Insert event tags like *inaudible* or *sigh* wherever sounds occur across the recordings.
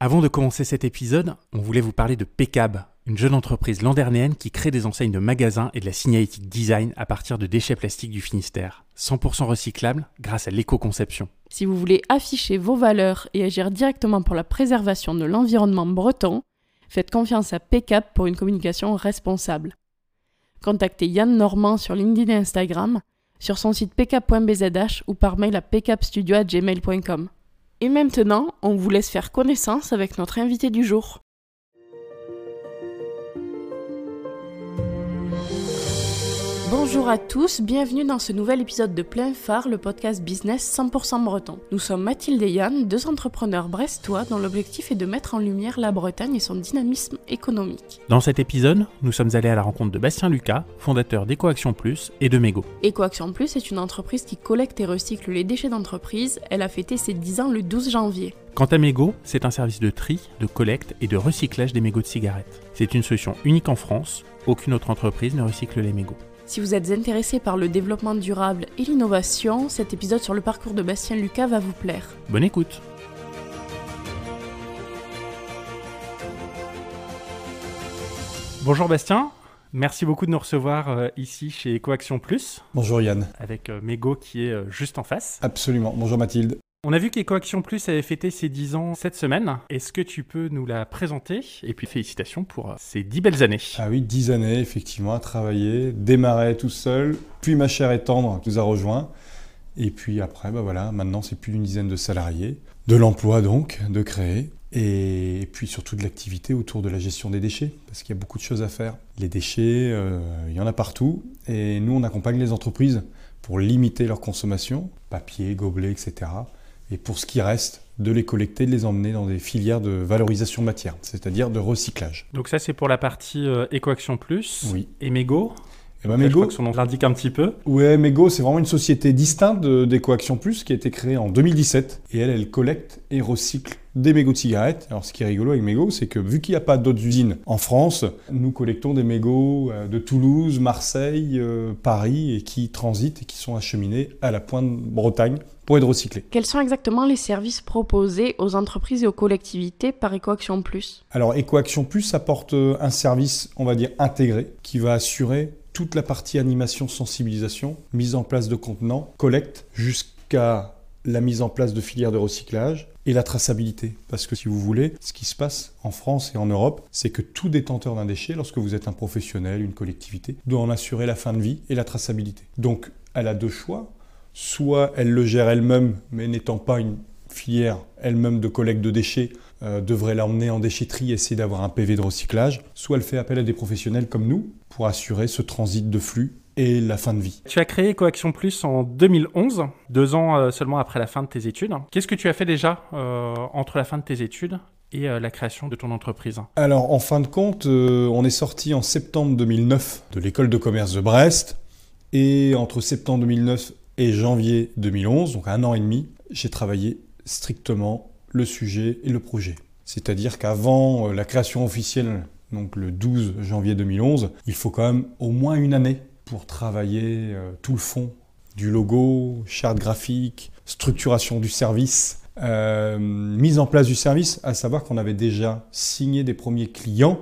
Avant de commencer cet épisode, on voulait vous parler de Pecab, une jeune entreprise landernéenne qui crée des enseignes de magasins et de la signalétique design à partir de déchets plastiques du Finistère, 100% recyclables grâce à l'éco-conception. Si vous voulez afficher vos valeurs et agir directement pour la préservation de l'environnement breton, faites confiance à Pecab pour une communication responsable. Contactez Yann Normand sur LinkedIn et Instagram, sur son site pcap.bzh ou par mail à pcapstudio.gmail.com. Et maintenant, on vous laisse faire connaissance avec notre invité du jour. Bonjour à tous, bienvenue dans ce nouvel épisode de Plein Phare, le podcast business 100% breton. Nous sommes Mathilde et Yann, deux entrepreneurs brestois dont l'objectif est de mettre en lumière la Bretagne et son dynamisme économique. Dans cet épisode, nous sommes allés à la rencontre de Bastien Lucas, fondateur d'EcoAction Plus et de Mego. EcoAction Plus est une entreprise qui collecte et recycle les déchets d'entreprise. Elle a fêté ses 10 ans le 12 janvier. Quant à Mego, c'est un service de tri, de collecte et de recyclage des mégots de cigarettes. C'est une solution unique en France, aucune autre entreprise ne recycle les mégots. Si vous êtes intéressé par le développement durable et l'innovation, cet épisode sur le parcours de Bastien Lucas va vous plaire. Bonne écoute Bonjour Bastien, merci beaucoup de nous recevoir euh, ici chez EcoAction Plus, Bonjour Yann. avec euh, Mego qui est euh, juste en face. Absolument. Bonjour Mathilde. On a vu qu'EcoAction Plus avait fêté ses 10 ans cette semaine. Est-ce que tu peux nous la présenter? Et puis félicitations pour euh, ces 10 belles années. Ah oui, dix années effectivement à travailler, démarrer tout seul, puis ma chère et tendre nous a rejoint. Et puis après, bah maintenant c'est plus d'une dizaine de salariés, de l'emploi donc, de créer, et puis surtout de l'activité autour de la gestion des déchets, parce qu'il y a beaucoup de choses à faire. Les déchets, euh, il y en a partout, et nous on accompagne les entreprises pour limiter leur consommation, papier, gobelets, etc. Et pour ce qui reste, de les collecter, de les emmener dans des filières de valorisation matière, c'est-à-dire de recyclage. Donc ça c'est pour la partie euh, EcoAction Plus. Oui. Et Mego Et ben Je Mego, crois que son nom l'indique un petit peu. Ouais, Mego, c'est vraiment une société distincte de- d'EcoAction Plus qui a été créée en 2017. Et elle, elle collecte et recycle des mégots de cigarettes. Alors, ce qui est rigolo avec Mego, c'est que vu qu'il n'y a pas d'autres usines en France, nous collectons des mégots euh, de Toulouse, Marseille, euh, Paris et qui transitent et qui sont acheminés à la pointe Bretagne pour être recyclés. Quels sont exactement les services proposés aux entreprises et aux collectivités par EcoAction Plus? Alors, EcoAction Plus apporte euh, un service, on va dire, intégré qui va assurer toute la partie animation, sensibilisation, mise en place de contenants, collecte, jusqu'à la mise en place de filières de recyclage et la traçabilité. Parce que si vous voulez, ce qui se passe en France et en Europe, c'est que tout détenteur d'un déchet, lorsque vous êtes un professionnel, une collectivité, doit en assurer la fin de vie et la traçabilité. Donc, elle a deux choix. Soit elle le gère elle-même, mais n'étant pas une filière elle-même de collecte de déchets, euh, devrait l'emmener en déchetterie et essayer d'avoir un PV de recyclage, soit elle fait appel à des professionnels comme nous pour assurer ce transit de flux et la fin de vie. Tu as créé EcoAction Plus en 2011, deux ans euh, seulement après la fin de tes études. Qu'est-ce que tu as fait déjà euh, entre la fin de tes études et la création de ton entreprise? Alors en fin de compte, euh, on est sorti en septembre 2009 de l'école de commerce de Brest et entre septembre 2009 et janvier 2011, donc un an et demi, j'ai travaillé strictement le sujet et le projet. C'est-à-dire qu'avant euh, la création officielle, donc le 12 janvier 2011, il faut quand même au moins une année pour travailler euh, tout le fond du logo, charte graphique, structuration du service, euh, mise en place du service, à savoir qu'on avait déjà signé des premiers clients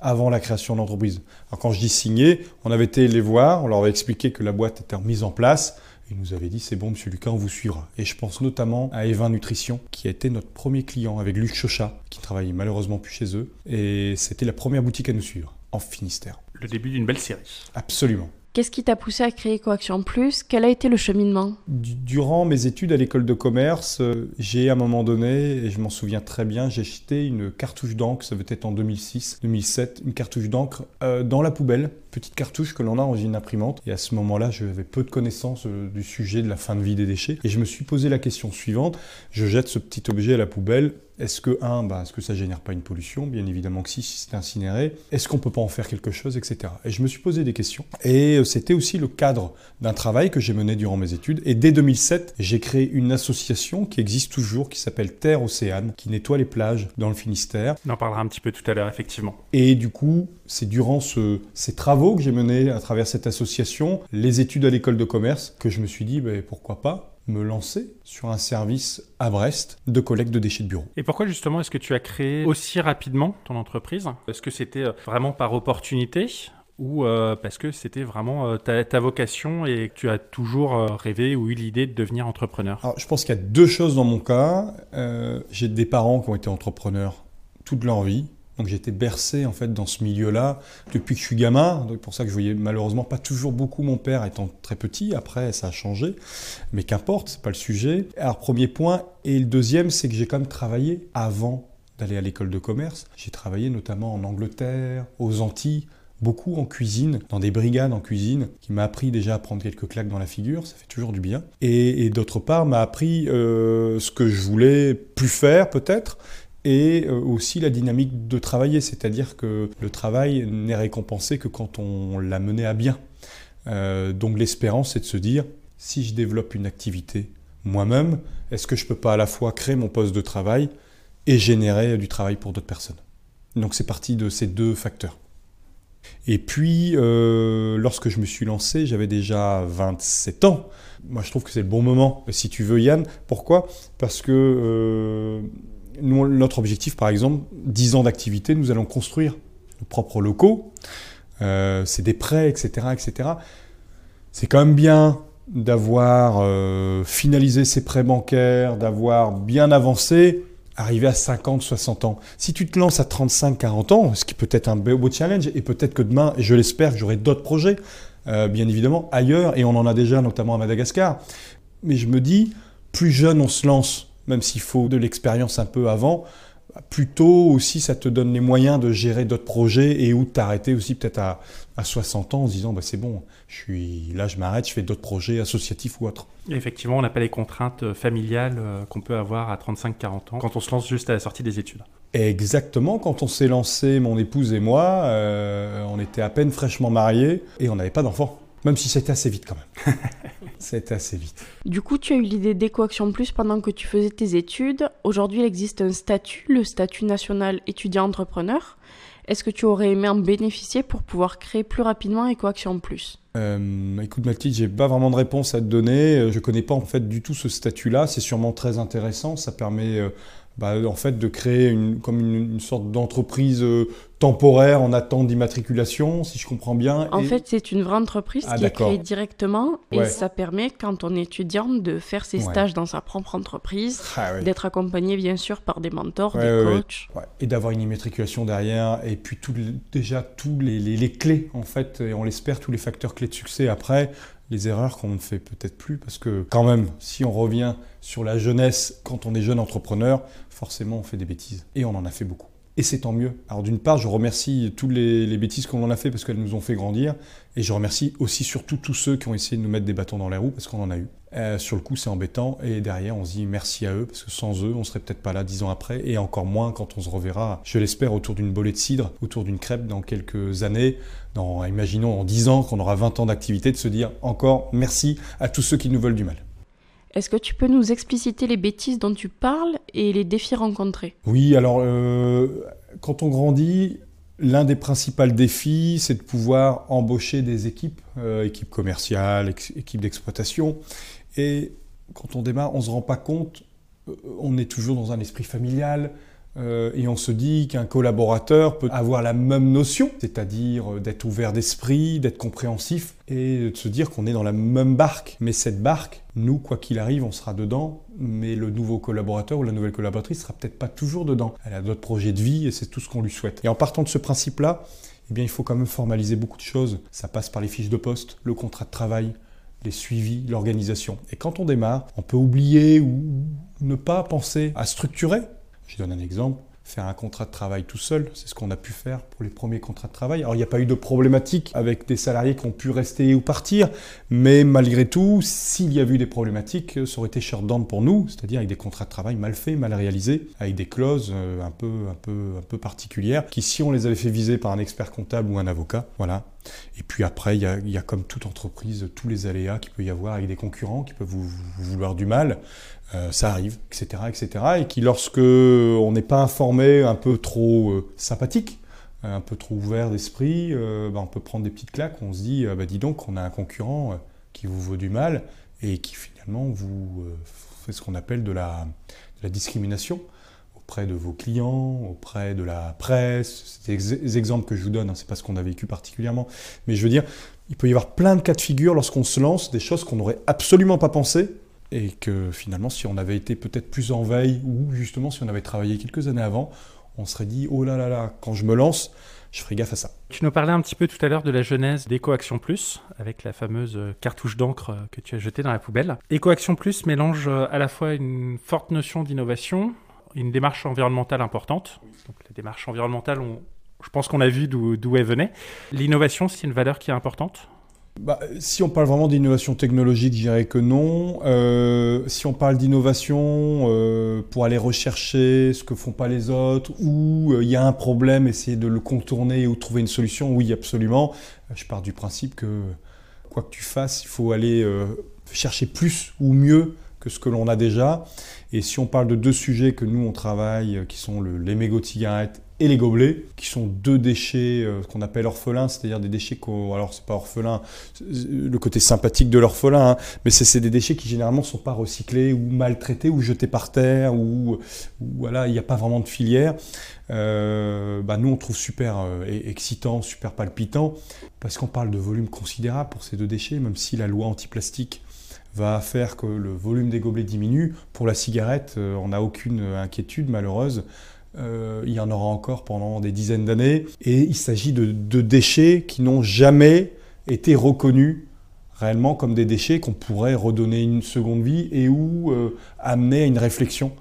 avant la création de l'entreprise. Alors quand je dis signé, on avait été les voir, on leur avait expliqué que la boîte était mise en place, ils nous avaient dit c'est bon monsieur Lucas, on vous suivra. Et je pense notamment à Evin Nutrition, qui a été notre premier client avec Luc Chochat, qui travaille malheureusement plus chez eux. Et c'était la première boutique à nous suivre, en Finistère. Le début d'une belle série. Absolument. Qu'est-ce qui t'a poussé à créer EcoAction Plus? Quel a été le cheminement? Du- Durant mes études à l'école de commerce, euh, j'ai à un moment donné, et je m'en souviens très bien, j'ai acheté une cartouche d'encre, ça devait être en 2006, 2007, une cartouche d'encre euh, dans la poubelle, petite cartouche que l'on a dans une imprimante. Et à ce moment-là, j'avais peu de connaissances euh, du sujet de la fin de vie des déchets. Et je me suis posé la question suivante, je jette ce petit objet à la poubelle, est-ce que, un, bah, est-ce que ça génère pas une pollution? Bien évidemment que si, si c'est incinéré. Est-ce qu'on peut pas en faire quelque chose, etc. Et je me suis posé des questions. Et euh, c'était aussi le cadre d'un travail que j'ai mené durant mes études. Et dès 2007, j'ai créé une association qui existe toujours, qui s'appelle Terre Océane, qui nettoie les plages dans le Finistère. On en parlera un petit peu tout à l'heure, effectivement. Et du coup, c'est durant ce- ces travaux que j'ai menés à travers cette association, les études à l'école de commerce, que je me suis dit, ben, pourquoi pas me lancer sur un service à Brest de collecte de déchets de bureau. Et pourquoi justement est-ce que tu as créé aussi rapidement ton entreprise? Est-ce que c'était vraiment par opportunité ou euh, parce que c'était vraiment euh, ta, vocation et que tu as toujours euh, rêvé ou eu l'idée de devenir entrepreneur? Alors, Je pense qu'il y a deux choses dans mon cas. j'ai des parents qui ont été entrepreneurs toute leur vie. Donc été bercé en fait dans ce milieu-là depuis que je suis gamin. C'est pour ça que je voyais malheureusement pas toujours beaucoup mon père étant très petit. Après ça a changé, mais qu'importe, c'est pas le sujet. Alors premier point et le deuxième, c'est que j'ai quand même travaillé avant d'aller à l'école de commerce. J'ai travaillé notamment en Angleterre, aux Antilles beaucoup en cuisine, dans des brigades en cuisine, qui m'a appris déjà à prendre quelques claques dans la figure, ça fait toujours du bien. Et, d'autre part, m'a appris euh, ce que je voulais plus faire peut-être, et euh, aussi la dynamique de travailler, c'est-à-dire que le travail n'est récompensé que quand on l'a mené à bien. Euh, donc l'espérance, c'est de se dire, si je développe une activité moi-même, est-ce que je ne peux pas à la fois créer mon poste de travail et générer du travail pour d'autres personnes? Donc c'est parti de ces deux facteurs. Et puis, euh, lorsque je me suis lancé, j'avais déjà 27 ans. Moi, je trouve que c'est le bon moment, si tu veux, Yann. Pourquoi? Parce que notre objectif, par exemple, 10 ans d'activité, nous allons construire nos propres locaux. Euh, c'est des prêts, etc. etc. C'est quand même bien d'avoir finalisé ses prêts bancaires, d'avoir bien avancé arriver à 50, 60 ans. Si tu te lances à 35, 40 ans, ce qui peut être un beau challenge, et peut-être que demain, je l'espère, j'aurai d'autres projets, euh, bien évidemment, ailleurs, et on en a déjà, notamment à Madagascar. Mais je me dis, plus jeune on se lance, même s'il faut de l'expérience un peu avant, plutôt aussi ça te donne les moyens de gérer d'autres projets et ou t'arrêter aussi peut-être à, à 60 ans en se disant bah, c'est bon, je suis là, je m'arrête, je fais d'autres projets associatifs ou autres. effectivement, on n'a pas les contraintes euh, familiales euh, qu'on peut avoir à 35-40 ans quand on se lance juste à la sortie des études. Exactement, quand on s'est lancé, mon épouse et moi, euh, on était à peine fraîchement mariés et on n'avait pas d'enfants. Même si c'était assez vite quand même. *laughs* c'était assez vite. Du coup, tu as eu l'idée d'EcoAction Plus pendant que tu faisais tes études. Aujourd'hui, il existe un statut, le statut national étudiant-entrepreneur. Est-ce que tu aurais aimé en bénéficier pour pouvoir créer plus rapidement EcoAction Plus? Euh, écoute Mathilde, j'ai pas vraiment de réponse à te donner. Je connais pas en fait du tout ce statut-là. C'est sûrement très intéressant. Ça permet euh, bah, en fait de créer une, comme une, sorte d'entreprise euh, temporaire en attente d'immatriculation, si je comprends bien. En fait, c'est une vraie entreprise ah, qui est créée directement et ça permet, quand on est étudiant, de faire ses stages dans sa propre entreprise, ah, d'être accompagné bien sûr par des mentors, des coachs. Et d'avoir une immatriculation derrière et puis tout, déjà tous les, les, les, clés, en fait, et on l'espère, tous les facteurs clés de succès après les erreurs qu'on ne fait peut-être plus, parce que quand même, si on revient sur la jeunesse, quand on est jeune entrepreneur, forcément on fait des bêtises. Et on en a fait beaucoup. Et c'est tant mieux. Alors d'une part, je remercie toutes les, bêtises qu'on en a fait parce qu'elles nous ont fait grandir. Et je remercie aussi surtout tous ceux qui ont essayé de nous mettre des bâtons dans les roues parce qu'on en a eu. Euh, sur le coup, c'est embêtant. Et derrière, on se dit merci à eux parce que sans eux, on serait peut-être pas là dix ans après. Et encore moins quand on se reverra, je l'espère, autour d'une bolée de cidre, autour d'une crêpe dans quelques années. Dans, imaginons en dix ans qu'on aura 20 ans d'activité, de se dire encore merci à tous ceux qui nous veulent du mal. Est-ce que tu peux nous expliciter les bêtises dont tu parles et les défis rencontrés? Oui, alors euh, quand on grandit, l'un des principaux défis, c'est de pouvoir embaucher des équipes, euh, équipes commerciales, équipes d'exploitation. Et quand on démarre, on ne se rend pas compte, euh, on est toujours dans un esprit familial, euh, et on se dit qu'un collaborateur peut avoir la même notion, c'est-à-dire euh, d'être ouvert d'esprit, d'être compréhensif, et de se dire qu'on est dans la même barque. Mais cette barque, nous, quoi qu'il arrive, on sera dedans, mais le nouveau collaborateur ou la nouvelle collaboratrice sera peut-être pas toujours dedans. Elle a d'autres projets de vie et c'est tout ce qu'on lui souhaite. Et en partant de ce principe-là, eh bien, il faut quand même formaliser beaucoup de choses. Ça passe par les fiches de poste, le contrat de travail, les suivis, l'organisation. Et quand on démarre, on peut oublier ou ne pas penser à structurer je donne un exemple. Faire un contrat de travail tout seul, c'est ce qu'on a pu faire pour les premiers contrats de travail. Alors il n'y a pas eu de problématique avec des salariés qui ont pu rester ou partir, mais malgré tout, s'il y a eu des problématiques, ça aurait été short pour nous, c'est-à-dire avec des contrats de travail mal faits, mal réalisés, avec des clauses euh, un peu, un peu, un peu particulières, qui si on les avait fait viser par un expert comptable ou un avocat, voilà. Et puis après, il y a, comme toute entreprise tous les aléas qu'il peut y avoir avec des concurrents qui peuvent vous vouloir du mal. Euh, ça arrive, etc., etc. Et qui, lorsque on n'est pas informé, un peu trop euh, sympathique, un peu trop ouvert d'esprit, euh, bah, on peut prendre des petites claques. On se dit, bah, dis donc, on a un concurrent qui vous vaut du mal. et qui finalement vous fait ce qu'on appelle de la, discrimination auprès de vos clients, auprès de la presse. C'est des exemples que je vous donne, hein, c'est pas ce qu'on a vécu particulièrement. Mais je veux dire, il peut y avoir plein de cas de figure lorsqu'on se lance, des choses qu'on n'aurait absolument pas pensé, et que finalement, si on avait été peut-être plus en veille, ou justement si on avait travaillé quelques années avant, on serait dit, oh là là là, quand je me lance, je ferai gaffe à ça. Tu nous parlais un petit peu tout à l'heure de la genèse d'EcoAction Plus, avec la fameuse cartouche d'encre que tu as jetée dans la poubelle. EcoAction Plus mélange à la fois une forte notion d'innovation, une démarche environnementale importante. Donc la démarche environnementale, je pense qu'on a vu d'où elle venait. L'innovation, c'est une valeur qui est importante? Bah, si on parle vraiment d'innovation technologique, je dirais que non. Euh, si on parle d'innovation euh, pour aller rechercher ce que font pas les autres, ou euh, il y a un problème, essayer de le contourner ou trouver une solution, oui, absolument. Je pars du principe que quoi que tu fasses, il faut aller chercher plus ou mieux que ce que l'on a déjà. Et si on parle de deux sujets que nous on travaille, qui sont le, les cigarettes et les gobelets, qui sont deux déchets euh, qu'on appelle orphelins, c'est-à-dire des déchets qu'on... Alors c'est pas orphelin, le côté sympathique de l'orphelin, hein, mais c'est des déchets qui généralement sont pas recyclés ou maltraités ou jetés par terre, ou, voilà, il n'y a pas vraiment de filière. Euh, bah nous on trouve super euh, excitant, super palpitant, parce qu'on parle de volume considérable pour ces deux déchets, même si la loi anti-plastique va faire que le volume des gobelets diminue. Pour la cigarette, on n'a aucune inquiétude malheureuse. Euh, il y en aura encore pendant des dizaines d'années. Et il s'agit de, déchets qui n'ont jamais été reconnus réellement comme des déchets qu'on pourrait redonner une seconde vie et ou euh, amener à une réflexion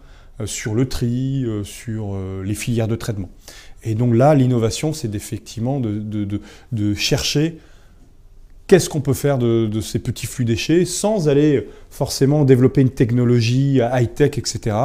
sur le tri, sur les filières de traitement. Et donc là, l'innovation, c'est effectivement de, de chercher qu'est-ce qu'on peut faire de, ces petits flux déchets sans aller forcément développer une technologie high-tech, etc.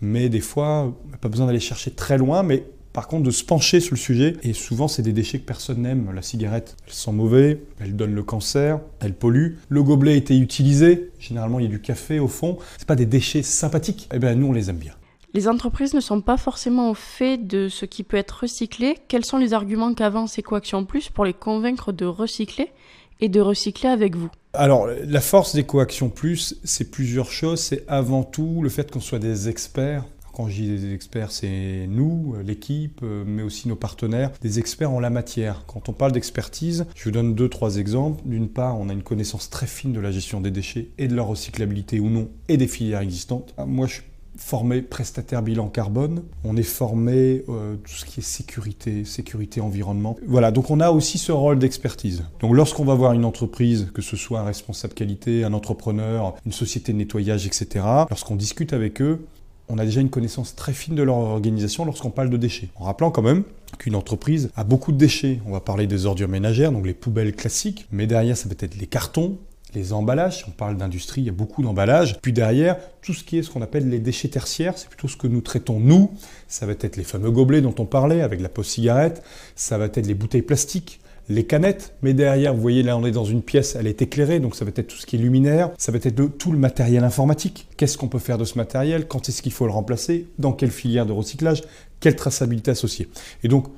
Mais des fois, pas besoin d'aller chercher très loin, mais par contre de se pencher sur le sujet. Et souvent, c'est des déchets que personne n'aime. La cigarette, elle sent mauvais, elle donne le cancer, elle pollue. Le gobelet a été utilisé. Généralement, il y a du café au fond. C'est pas des déchets sympathiques. Eh bien, nous, on les aime bien. Les entreprises ne sont pas forcément au fait de ce qui peut être recyclé. Quels sont les arguments qu'avance EcoAction Plus pour les convaincre de recycler? Et de recycler avec vous alors, la force d'EcoAction Plus, c'est plusieurs choses. C'est avant tout le fait qu'on soit des experts. Quand je dis des experts, c'est nous, l'équipe, mais aussi nos partenaires, des experts en la matière. Quand on parle d'expertise, je vous donne deux, trois exemples. D'une part, on a une connaissance très fine de la gestion des déchets et de leur recyclabilité ou non, et des filières existantes. Moi, je suis formé prestataire bilan carbone, on est formé euh, tout ce qui est sécurité, sécurité environnement. Voilà, donc on a aussi ce rôle d'expertise. Donc lorsqu'on va voir une entreprise, que ce soit un responsable qualité, un entrepreneur, une société de nettoyage, etc., lorsqu'on discute avec eux, on a déjà une connaissance très fine de leur organisation lorsqu'on parle de déchets. En rappelant quand même qu'une entreprise a beaucoup de déchets. On va parler des ordures ménagères, donc les poubelles classiques, mais derrière ça peut être les cartons, les emballages, on parle d'industrie, il y a beaucoup d'emballages. Puis derrière, tout ce qui est ce qu'on appelle les déchets tertiaires, c'est plutôt ce que nous traitons nous. Ça va être les fameux gobelets dont on parlait avec la pause cigarette, ça va être les bouteilles plastiques, les canettes, mais derrière, vous voyez là, on est dans une pièce, elle est éclairée, donc ça va être tout ce qui est luminaire, ça va être tout le matériel informatique. Qu'est-ce qu'on peut faire de ce matériel? Quand est-ce qu'il faut le remplacer? Dans quelle filière de recyclage? Quelle traçabilité associée? Et donc,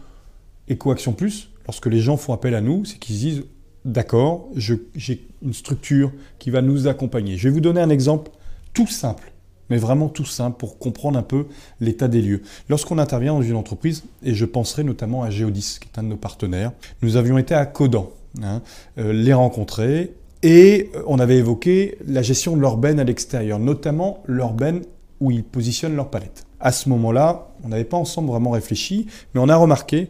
EcoAction Plus, lorsque les gens font appel à nous, c'est qu'ils disent d'accord, j'ai une structure qui va nous accompagner. Je vais vous donner un exemple tout simple, mais vraiment tout simple pour comprendre un peu l'état des lieux. Lorsqu'on intervient dans une entreprise, et je penserai notamment à Geodis, qui est un de nos partenaires, nous avions été à Codan, hein, euh, les rencontrer, et on avait évoqué la gestion de leur benne à l'extérieur, notamment leur benne où ils positionnent leurs palettes. À ce moment-là, on n'avait pas ensemble vraiment réfléchi, mais on a remarqué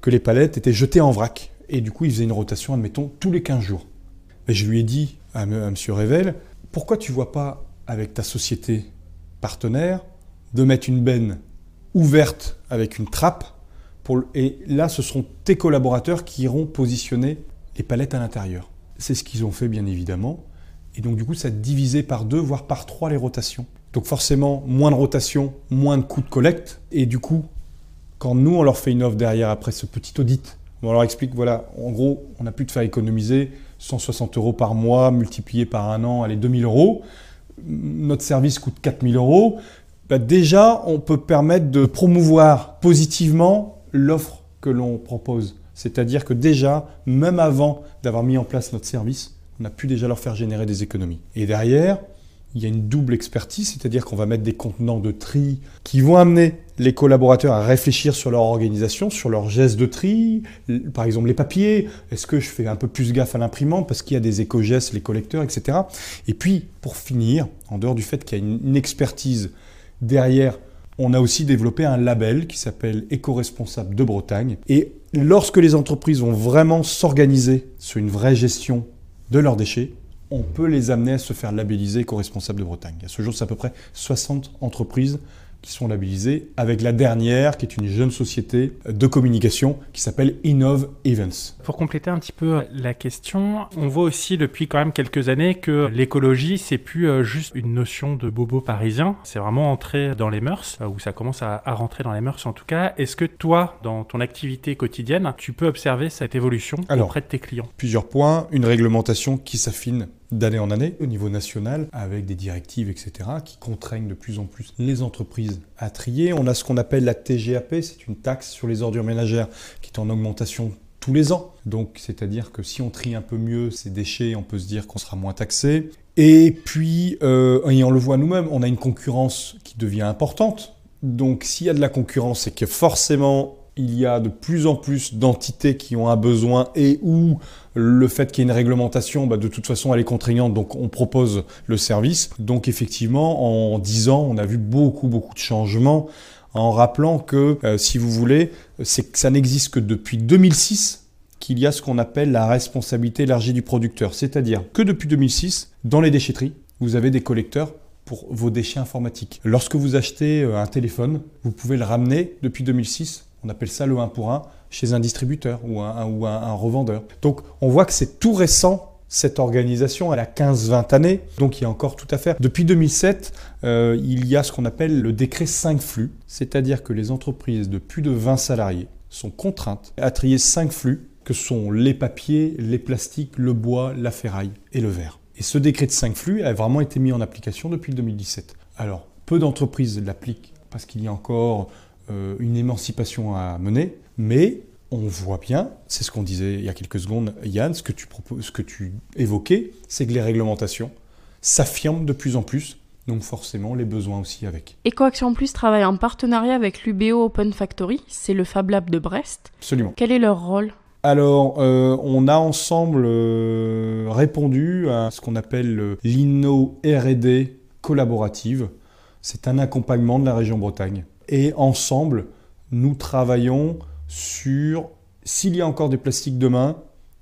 que les palettes étaient jetées en vrac et du coup, il faisait une rotation, admettons, tous les 15 jours. Je lui ai dit à, M. Revel, pourquoi tu vois pas avec ta société partenaire de mettre une benne ouverte avec une trappe et là, ce seront tes collaborateurs qui iront positionner les palettes à l'intérieur. C'est ce qu'ils ont fait, bien évidemment. Et donc, du coup, ça a divisé par deux, voire par trois les rotations. Donc, forcément, moins de rotation, moins de coûts de collecte. Et du coup, quand nous, on leur fait une offre derrière après ce petit audit on leur explique, voilà, en gros, on a pu te faire économiser 160 euros par mois, multiplié par un an, allez, 2000 euros. Notre service coûte 4000 euros. Bah, déjà, on peut permettre de promouvoir positivement l'offre que l'on propose. C'est-à-dire que déjà, même avant d'avoir mis en place notre service, on a pu déjà leur faire générer des économies. Et derrière, il y a une double expertise, c'est-à-dire qu'on va mettre des contenants de tri qui vont amener les collaborateurs à réfléchir sur leur organisation, sur leurs gestes de tri, par exemple les papiers, est-ce que je fais un peu plus gaffe à l'imprimante parce qu'il y a des éco-gestes, les collecteurs, etc. Et puis, pour finir, en dehors du fait qu'il y a une expertise derrière, on a aussi développé un label qui s'appelle Éco-responsable de Bretagne. Et lorsque les entreprises vont vraiment s'organiser sur une vraie gestion de leurs déchets, on peut les amener à se faire labelliser éco-responsable de Bretagne. À ce jour, c'est à peu près 60 entreprises qui sont labellisés, avec la dernière, qui est une jeune société de communication qui s'appelle Innov Events. Pour compléter un petit peu la question, on voit aussi depuis quand même quelques années que l'écologie, c'est plus euh, juste une notion de bobo parisien, c'est vraiment entrer dans les mœurs, euh, ou ça commence à, rentrer dans les mœurs en tout cas. Est-ce que toi, dans ton activité quotidienne, tu peux observer cette évolution auprès de tes clients? Plusieurs points, une réglementation qui s'affine d'année en année au niveau national avec des directives, etc., qui contraignent de plus en plus les entreprises à trier. On a ce qu'on appelle la TGAP, c'est une taxe sur les ordures ménagères qui est en augmentation tous les ans. Donc, c'est-à-dire que si on trie un peu mieux ces déchets, on peut se dire qu'on sera moins taxé. Et puis, euh, et on le voit nous-mêmes, on a une concurrence qui devient importante. Donc, s'il y a de la concurrence, c'est que forcément, il y a de plus en plus d'entités qui ont un besoin et où le fait qu'il y ait une réglementation, bah, de toute façon, elle est contraignante, donc on propose le service. Donc effectivement, en 10 ans, on a vu beaucoup, beaucoup de changements en rappelant que, euh, si vous voulez, c'est que ça n'existe que depuis 2006 qu'il y a ce qu'on appelle la responsabilité élargie du producteur. C'est-à-dire que depuis 2006, dans les déchetteries, vous avez des collecteurs pour vos déchets informatiques. Lorsque vous achetez euh, un téléphone, vous pouvez le ramener depuis 2006. On appelle ça le 1 pour 1 chez un distributeur ou un, revendeur. Donc on voit que c'est tout récent cette organisation, elle a 15-20 années, donc il y a encore tout à faire. Depuis 2007, euh, il y a ce qu'on appelle le décret 5 flux, c'est-à-dire que les entreprises de plus de 20 salariés sont contraintes à trier 5 flux, que sont les papiers, les plastiques, le bois, la ferraille et le verre. Et ce décret de 5 flux a vraiment été mis en application depuis 2017. Alors, peu d'entreprises l'appliquent parce qu'il y a encore euh, une émancipation à mener, mais on voit bien, c'est ce qu'on disait il y a quelques secondes, Yann, ce que tu, proposes, ce que tu évoquais, c'est que les réglementations s'affirment de plus en plus, donc forcément les besoins aussi avec. EcoAction Plus travaille en partenariat avec l'UBO Open Factory, c'est le Fab Lab de Brest. Absolument. Quel est leur rôle? Alors, euh, on a ensemble euh, répondu à ce qu'on appelle l'INNO RD collaborative. C'est un accompagnement de la région Bretagne. Et ensemble, nous travaillons sur s'il y a encore des plastiques demain,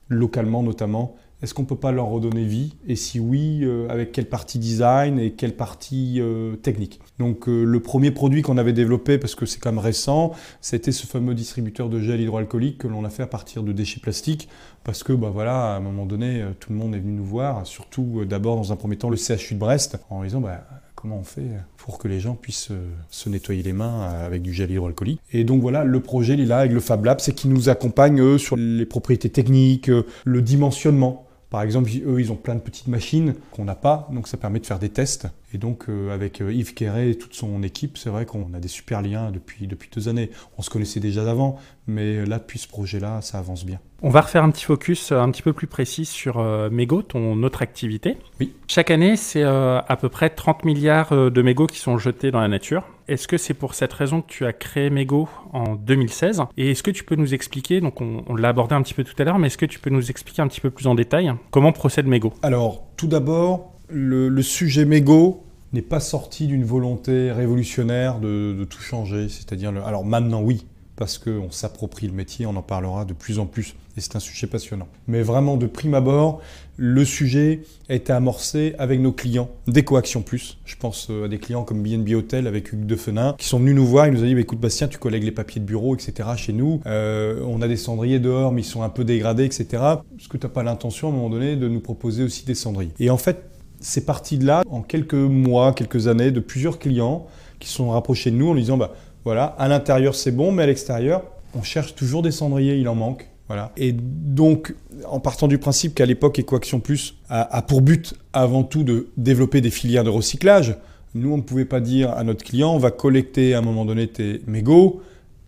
localement notamment, est-ce qu'on ne peut pas leur redonner vie? Et si oui, euh, avec quelle partie design et quelle partie euh, technique? Donc euh, le premier produit qu'on avait développé, parce que c'est quand même récent, c'était ce fameux distributeur de gel hydroalcoolique que l'on a fait à partir de déchets plastiques, parce que bah, voilà, à un moment donné, tout le monde est venu nous voir, surtout d'abord dans un premier temps le CHU de Brest, en disant bah, comment on fait pour que les gens puissent euh, se nettoyer les mains euh, avec du gel hydroalcoolique. Et donc voilà, le projet Lila avec le Fab Lab, c'est qu'ils nous accompagnent sur les propriétés techniques, euh, le dimensionnement. Par exemple, eux, ils ont plein de petites machines qu'on n'a pas, donc ça permet de faire des tests. Et donc, avec Yves Quéret et toute son équipe, c'est vrai qu'on a des super liens depuis, depuis deux années. On se connaissait déjà d'avant, mais là, depuis ce projet-là, ça avance bien. On va refaire un petit focus euh, un petit peu plus précis sur euh, Mego, ton autre activité. Oui. Chaque année, c'est euh, à peu près 30 milliards de mégots qui sont jetés dans la nature. Est-ce que c'est pour cette raison que tu as créé Mego en 2016 Et est-ce que tu peux nous expliquer, donc on, l'a abordé un petit peu tout à l'heure, mais est-ce que tu peux nous expliquer un petit peu plus en détail comment procède Mego? Alors, tout d'abord, le, sujet Mego n'est pas sorti d'une volonté révolutionnaire de, tout changer. C'est-à-dire, alors maintenant, oui, parce qu'on s'approprie le métier, on en parlera de plus en plus, et c'est un sujet passionnant. Mais vraiment, de prime abord, le sujet a été amorcé avec nos clients d'EcoAction Plus. Je pense euh, à des clients comme BNB Hotel avec Hugues Defenin, qui sont venus nous voir, ils nous ont dit bah, écoute Bastien, tu collègues les papiers de bureau, etc. chez nous, euh, on a des cendriers dehors, mais ils sont un peu dégradés, etc. Est-ce que tu n'as pas l'intention à un moment donné de nous proposer aussi des cendriers Et en fait, c'est parti de là, en quelques mois, quelques années, de plusieurs clients qui sont rapprochés de nous en disant bah, voilà, à l'intérieur c'est bon, mais à l'extérieur, on cherche toujours des cendriers, il en manque. Voilà. Et donc, en partant du principe qu'à l'époque, Ecoaction Plus a, pour but avant tout de développer des filières de recyclage, nous, on ne pouvait pas dire à notre client, on va collecter à un moment donné tes mégots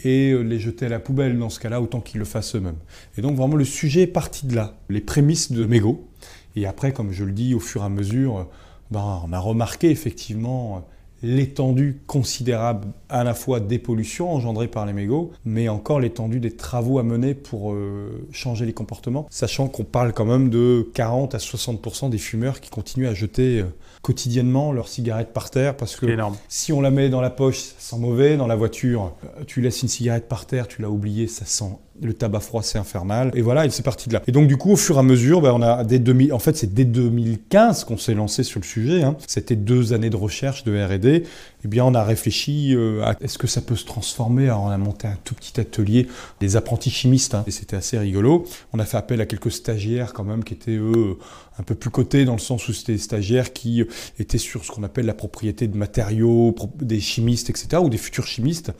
et les jeter à la poubelle dans ce cas-là, autant qu'ils le fassent eux-mêmes. Et donc, vraiment, le sujet est parti de là, les prémices de mégots. Et après, comme je le dis, au fur et à mesure, ben, on a remarqué effectivement l'étendue considérable à la fois des pollutions engendrées par les mégots, mais encore l'étendue des travaux à mener pour euh, changer les comportements, sachant qu'on parle quand même de 40 à 60% des fumeurs qui continuent à jeter euh, quotidiennement leurs cigarettes par terre, parce que si on la met dans la poche, ça sent mauvais, dans la voiture, euh, tu laisses une cigarette par terre, tu l'as oubliée, ça sent le tabac froid, c'est infernal. Et voilà, c'est parti de là. Et donc, du coup, au fur et à mesure, ben, on a dès 2000, en fait, c'est dès 2015 qu'on s'est lancé sur le sujet. Hein. C'était deux années de recherche, de R&D. Eh bien, on a réfléchi euh, à est-ce que ça peut se transformer. Alors, on a monté un tout petit atelier des apprentis chimistes, hein, et c'était assez rigolo. On a fait appel à quelques stagiaires quand même qui étaient eux un peu plus cotés dans le sens où c'était des stagiaires qui étaient sur ce qu'on appelle la propriété de matériaux, des chimistes, etc., ou des futurs chimistes.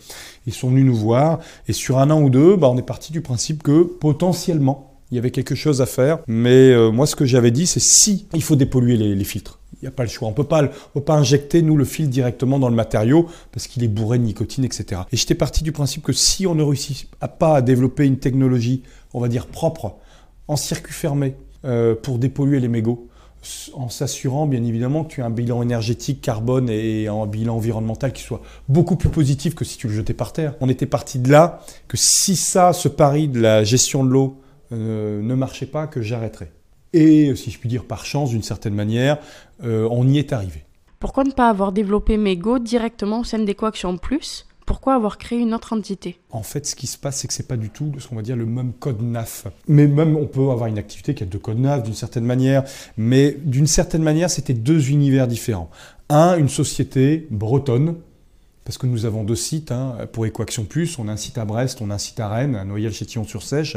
Ils sont venus nous voir, et sur un an ou deux, bah, on est parti du principe que potentiellement il y avait quelque chose à faire. Mais euh, moi, ce que j'avais dit, c'est si il faut dépolluer les, filtres. Il n'y a pas le choix. On ne peut pas injecter, nous, le fil directement dans le matériau parce qu'il est bourré de nicotine, etc. Et j'étais parti du principe que si on ne réussit pas à développer une technologie, on va dire propre, en circuit fermé, euh, pour dépolluer les mégots, en s'assurant bien évidemment que tu as un bilan énergétique, carbone et un bilan environnemental qui soit beaucoup plus positif que si tu le jetais par terre. On était parti de là que si ça, ce pari de la gestion de l'eau euh, ne marchait pas, que j'arrêterais. Et si je puis dire par chance, d'une certaine manière, euh, on y est arrivé. Pourquoi ne pas avoir développé Mego directement au sein d'EcoAction Plus? Pourquoi avoir créé une autre entité? En fait, ce qui se passe, c'est que c'est pas du tout, ce qu'on va dire, le même code NAF. Mais même, on peut avoir une activité qui a deux codes NAF d'une certaine manière, mais d'une certaine manière, c'était deux univers différents. Un, une société bretonne, parce que nous avons deux sites hein, pour Ecoaction Plus. On a un site à Brest, on a un site à Rennes, à Noyelles-Châtillon-sur-Sèche,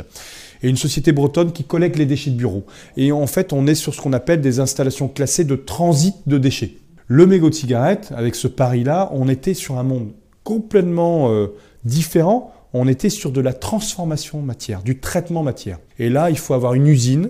et une société bretonne qui collecte les déchets de bureau. Et en fait, on est sur ce qu'on appelle des installations classées de transit de déchets. Le mégot de cigarette, avec ce pari-là, on était sur un monde complètement euh, différent. On était sur de la transformation matière, du traitement matière. Et là, il faut avoir une usine,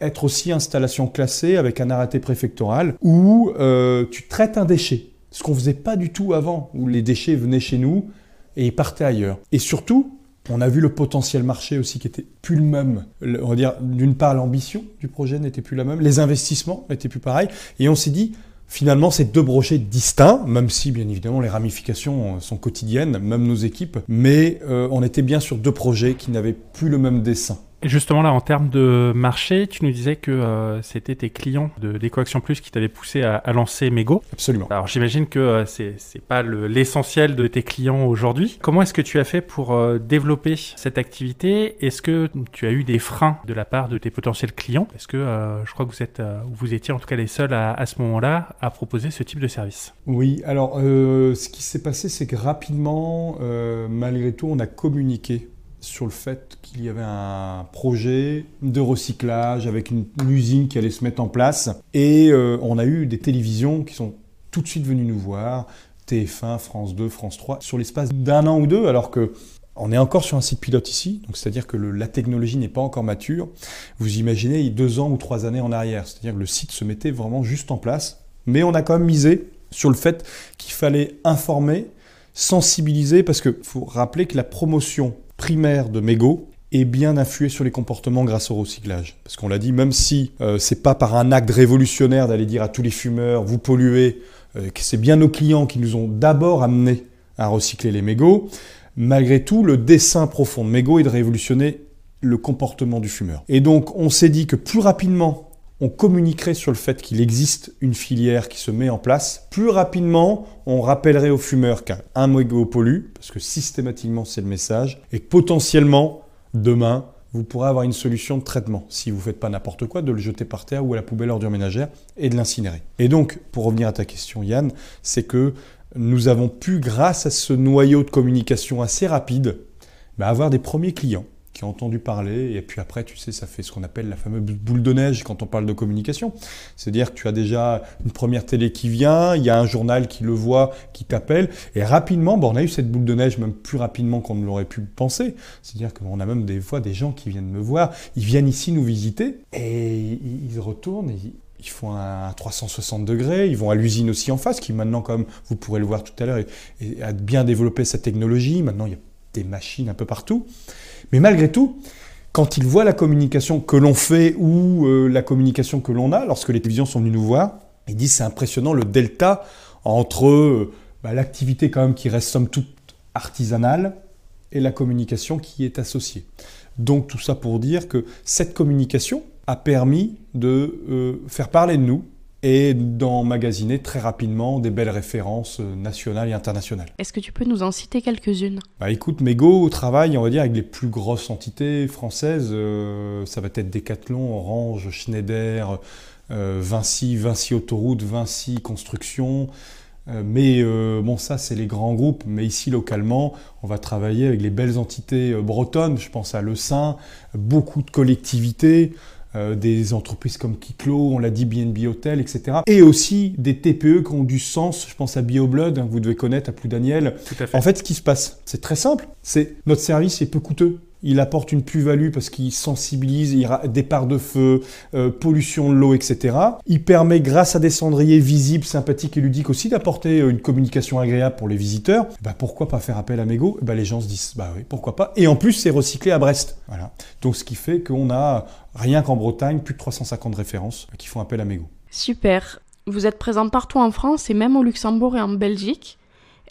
être aussi installation classée avec un arrêté préfectoral où euh, tu traites un déchet. Ce qu'on faisait pas du tout avant, où les déchets venaient chez nous et ils partaient ailleurs. Et surtout, on a vu le potentiel marché aussi qui était plus le même. On va dire, d'une part, l'ambition du projet n'était plus la même, les investissements n'étaient plus pareils. Et on s'est dit, finalement, c'est deux projets distincts, même si, bien évidemment, les ramifications sont quotidiennes, même nos équipes. Mais euh, on était bien sur deux projets qui n'avaient plus le même dessin. Justement là, en termes de marché, tu nous disais que euh, c'était tes clients de d'Ecoaction Plus qui t'avaient poussé à, lancer Mego. Absolument. Alors j'imagine que euh, c'est c'est pas l'essentiel de tes clients aujourd'hui. Comment est-ce que tu as fait pour euh, développer cette activité? Est-ce que tu as eu des freins de la part de tes potentiels clients? Est-ce que je crois que vous êtes vous étiez en tout cas les seuls à, à ce moment-là à proposer ce type de service Oui. Alors ce qui s'est passé, c'est que rapidement, malgré tout, on a communiqué sur le fait qu'il y avait un projet de recyclage avec une, usine qui allait se mettre en place. Et euh, on a eu des télévisions qui sont tout de suite venues nous voir, TF1, France 2, France 3, sur l'espace d'un an ou deux, alors que on est encore sur un site pilote ici, donc c'est-à-dire que la technologie n'est pas encore mature. Vous imaginez deux ans ou trois années en arrière, c'est-à-dire que le site se mettait vraiment juste en place, mais on a quand même misé sur le fait qu'il fallait informer, sensibiliser, parce qu'il faut rappeler que la promotion primaire de mégots est bien influé sur les comportements grâce au recyclage. Parce qu'on l'a dit, même si euh, c'est pas par un acte révolutionnaire d'aller dire à tous les fumeurs, vous polluez, euh, que c'est bien nos clients qui nous ont d'abord amené à recycler les mégots, malgré tout, le dessin profond de mégots est de révolutionner le comportement du fumeur. Et donc, on s'est dit que plus rapidement on communiquerait sur le fait qu'il existe une filière qui se met en place, plus rapidement on rappellerait aux fumeurs qu'un mégot pollue, parce que systématiquement c'est le message, et potentiellement demain vous pourrez avoir une solution de traitement, si vous ne faites pas n'importe quoi, de le jeter par terre ou à la poubelle ordure ménagère et de l'incinérer. Et donc, pour revenir à ta question Yann, c'est que nous avons pu, grâce à ce noyau de communication assez rapide, bah, avoir des premiers clients qui ont entendu parler, et puis après, tu sais, ça fait ce qu'on appelle la fameuse boule de neige quand on parle de communication. C'est-à-dire que tu as déjà une première télé qui vient, il y a un journal qui le voit, qui t'appelle, et rapidement, bon, on a eu cette boule de neige même plus rapidement qu'on ne l'aurait pu penser. C'est-à-dire qu'on a même des fois des gens qui viennent me voir, ils viennent ici nous visiter, et ils retournent, et ils font un 360 degrés, ils vont à l'usine aussi en face, qui maintenant, comme vous pourrez le voir tout à l'heure, a bien développé sa technologie. Maintenant, il y a des machines un peu partout. Mais malgré tout, quand ils voient la communication que l'on fait ou euh, la communication que l'on a, lorsque les télévisions sont venues nous voir, ils disent c'est impressionnant le delta entre euh, bah, l'activité quand même qui reste somme toute artisanale et la communication qui est associée. Donc tout ça pour dire que cette communication a permis de euh, faire parler de nous et d'emmagasiner très rapidement des belles références euh, nationales et internationales. Est-ce que tu peux nous en citer quelques-unes? Bah écoute, Mego travaille, on va dire, avec les plus grosses entités françaises. Euh, ça va être Decathlon, Orange, Schneider, Vinci, Vinci Autoroute, Vinci Construction, euh, mais euh, bon, ça, c'est les grands groupes. Mais ici, localement, on va travailler avec les belles entités euh, bretonnes. Je pense à Le Saint, beaucoup de collectivités, des entreprises comme Kiklo, on l'a dit, BNB Hotel, etc. Et aussi des TPE qui ont du sens. Je pense à BioBlood, hein, vous devez connaître, à plus Daniel. En fait, ce qui se passe, c'est très simple. C'est notre service est peu coûteux il apporte une plus-value parce qu'il sensibilise, il départ de feu, euh, pollution de l'eau, etc. Il permet, grâce à des cendriers visibles, sympathiques et ludiques aussi, d'apporter euh, une communication agréable pour les visiteurs. Bah, pourquoi pas faire appel à Mego? Bah, Les gens se disent, bah oui, pourquoi pas. Et en plus, c'est recyclé à Brest. Voilà. Donc, ce qui fait qu'on a, rien qu'en Bretagne, plus de 350 références qui font appel à Mego. Super. Vous êtes présent partout en France et même au Luxembourg et en Belgique.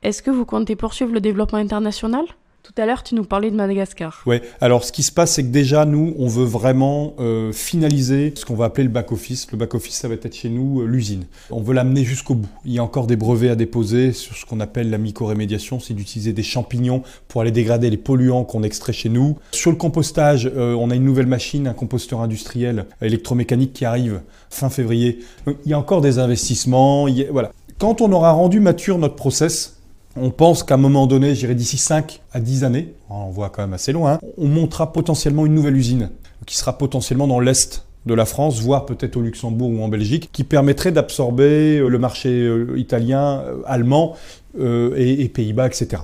Est-ce que vous comptez poursuivre le développement international? Tout à l'heure, tu nous parlais de Madagascar. Oui, alors ce qui se passe, c'est que déjà, nous, on veut vraiment euh, finaliser ce qu'on va appeler le back-office. Le back-office, ça va être chez nous euh, l'usine. On veut l'amener jusqu'au bout. Il y a encore des brevets à déposer sur ce qu'on appelle la mycorémédiation, c'est d'utiliser des champignons pour aller dégrader les polluants qu'on extrait chez nous. Sur le compostage, euh, on a une nouvelle machine, un composteur industriel électromécanique qui arrive fin février. il y a encore des investissements. voilà. Quand on aura rendu mature notre process, on pense qu'à un moment donné, j'irai d'ici 5 à 10 années, on voit quand même assez loin, on montera potentiellement une nouvelle usine qui sera potentiellement dans l'Est de la France, voire peut-être au Luxembourg ou en Belgique, qui permettrait d'absorber euh, le marché euh, italien, euh, allemand et, Pays-Bas, etc.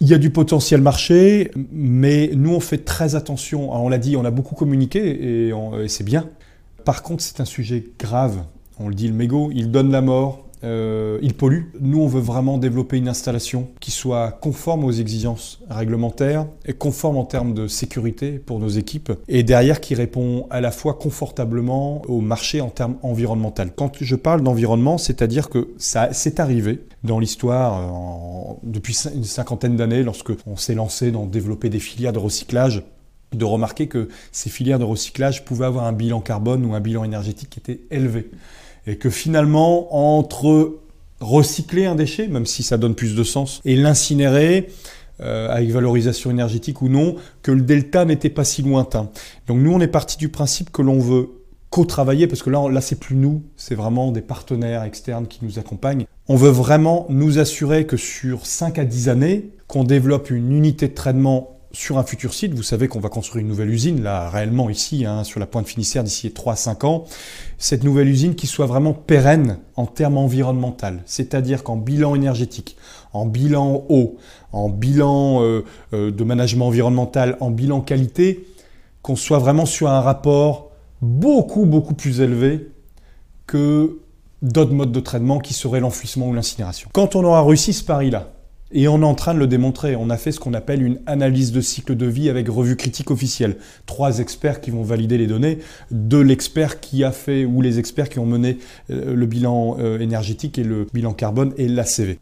Il y a du potentiel marché, mais nous on fait très attention. on l'a dit, on a beaucoup communiqué et, et c'est bien. Par contre, c'est un sujet grave. On le dit, le mégot, il donne la mort, euh, il pollue. Nous, on veut vraiment développer une installation qui soit conforme aux exigences réglementaires et conforme en termes de sécurité pour nos équipes et derrière qui répond à la fois confortablement au marché en termes environnementaux. Quand je parle d'environnement, c'est-à-dire que ça c'est arrivé dans l'histoire euh, depuis une cinquantaine d'années lorsque on s'est lancé dans développer des filières de recyclage de remarquer que ces filières de recyclage pouvaient avoir un bilan carbone ou un bilan énergétique qui était élevé et que finalement, entre recycler un déchet, même si ça donne plus de sens, et l'incinérer, euh, avec valorisation énergétique ou non, que le delta n'était pas si lointain. Donc nous, on est parti du principe que l'on veut co-travailler, parce que là, là c'est plus nous, c'est vraiment des partenaires externes qui nous accompagnent. On veut vraiment nous assurer que sur 5 à 10 années, qu'on développe une unité de traitement sur un futur site, vous savez qu'on va construire une nouvelle usine, là, réellement ici, hein, sur la pointe Finistère, d'ici 3-5 ans. Cette nouvelle usine qui soit vraiment pérenne en termes environnementaux, c'est-à-dire qu'en bilan énergétique, en bilan eau, en bilan euh, euh, de management environnemental, en bilan qualité, qu'on soit vraiment sur un rapport beaucoup, beaucoup plus élevé que d'autres modes de traitement qui seraient l'enfouissement ou l'incinération. Quand on aura réussi ce pari-là, et on est en train de le démontrer. On a fait ce qu'on appelle une analyse de cycle de vie avec revue critique officielle. Trois experts qui vont valider les données, de l'expert qui a fait, ou les experts qui ont mené euh, le bilan euh, énergétique et le bilan carbone et l'ACV.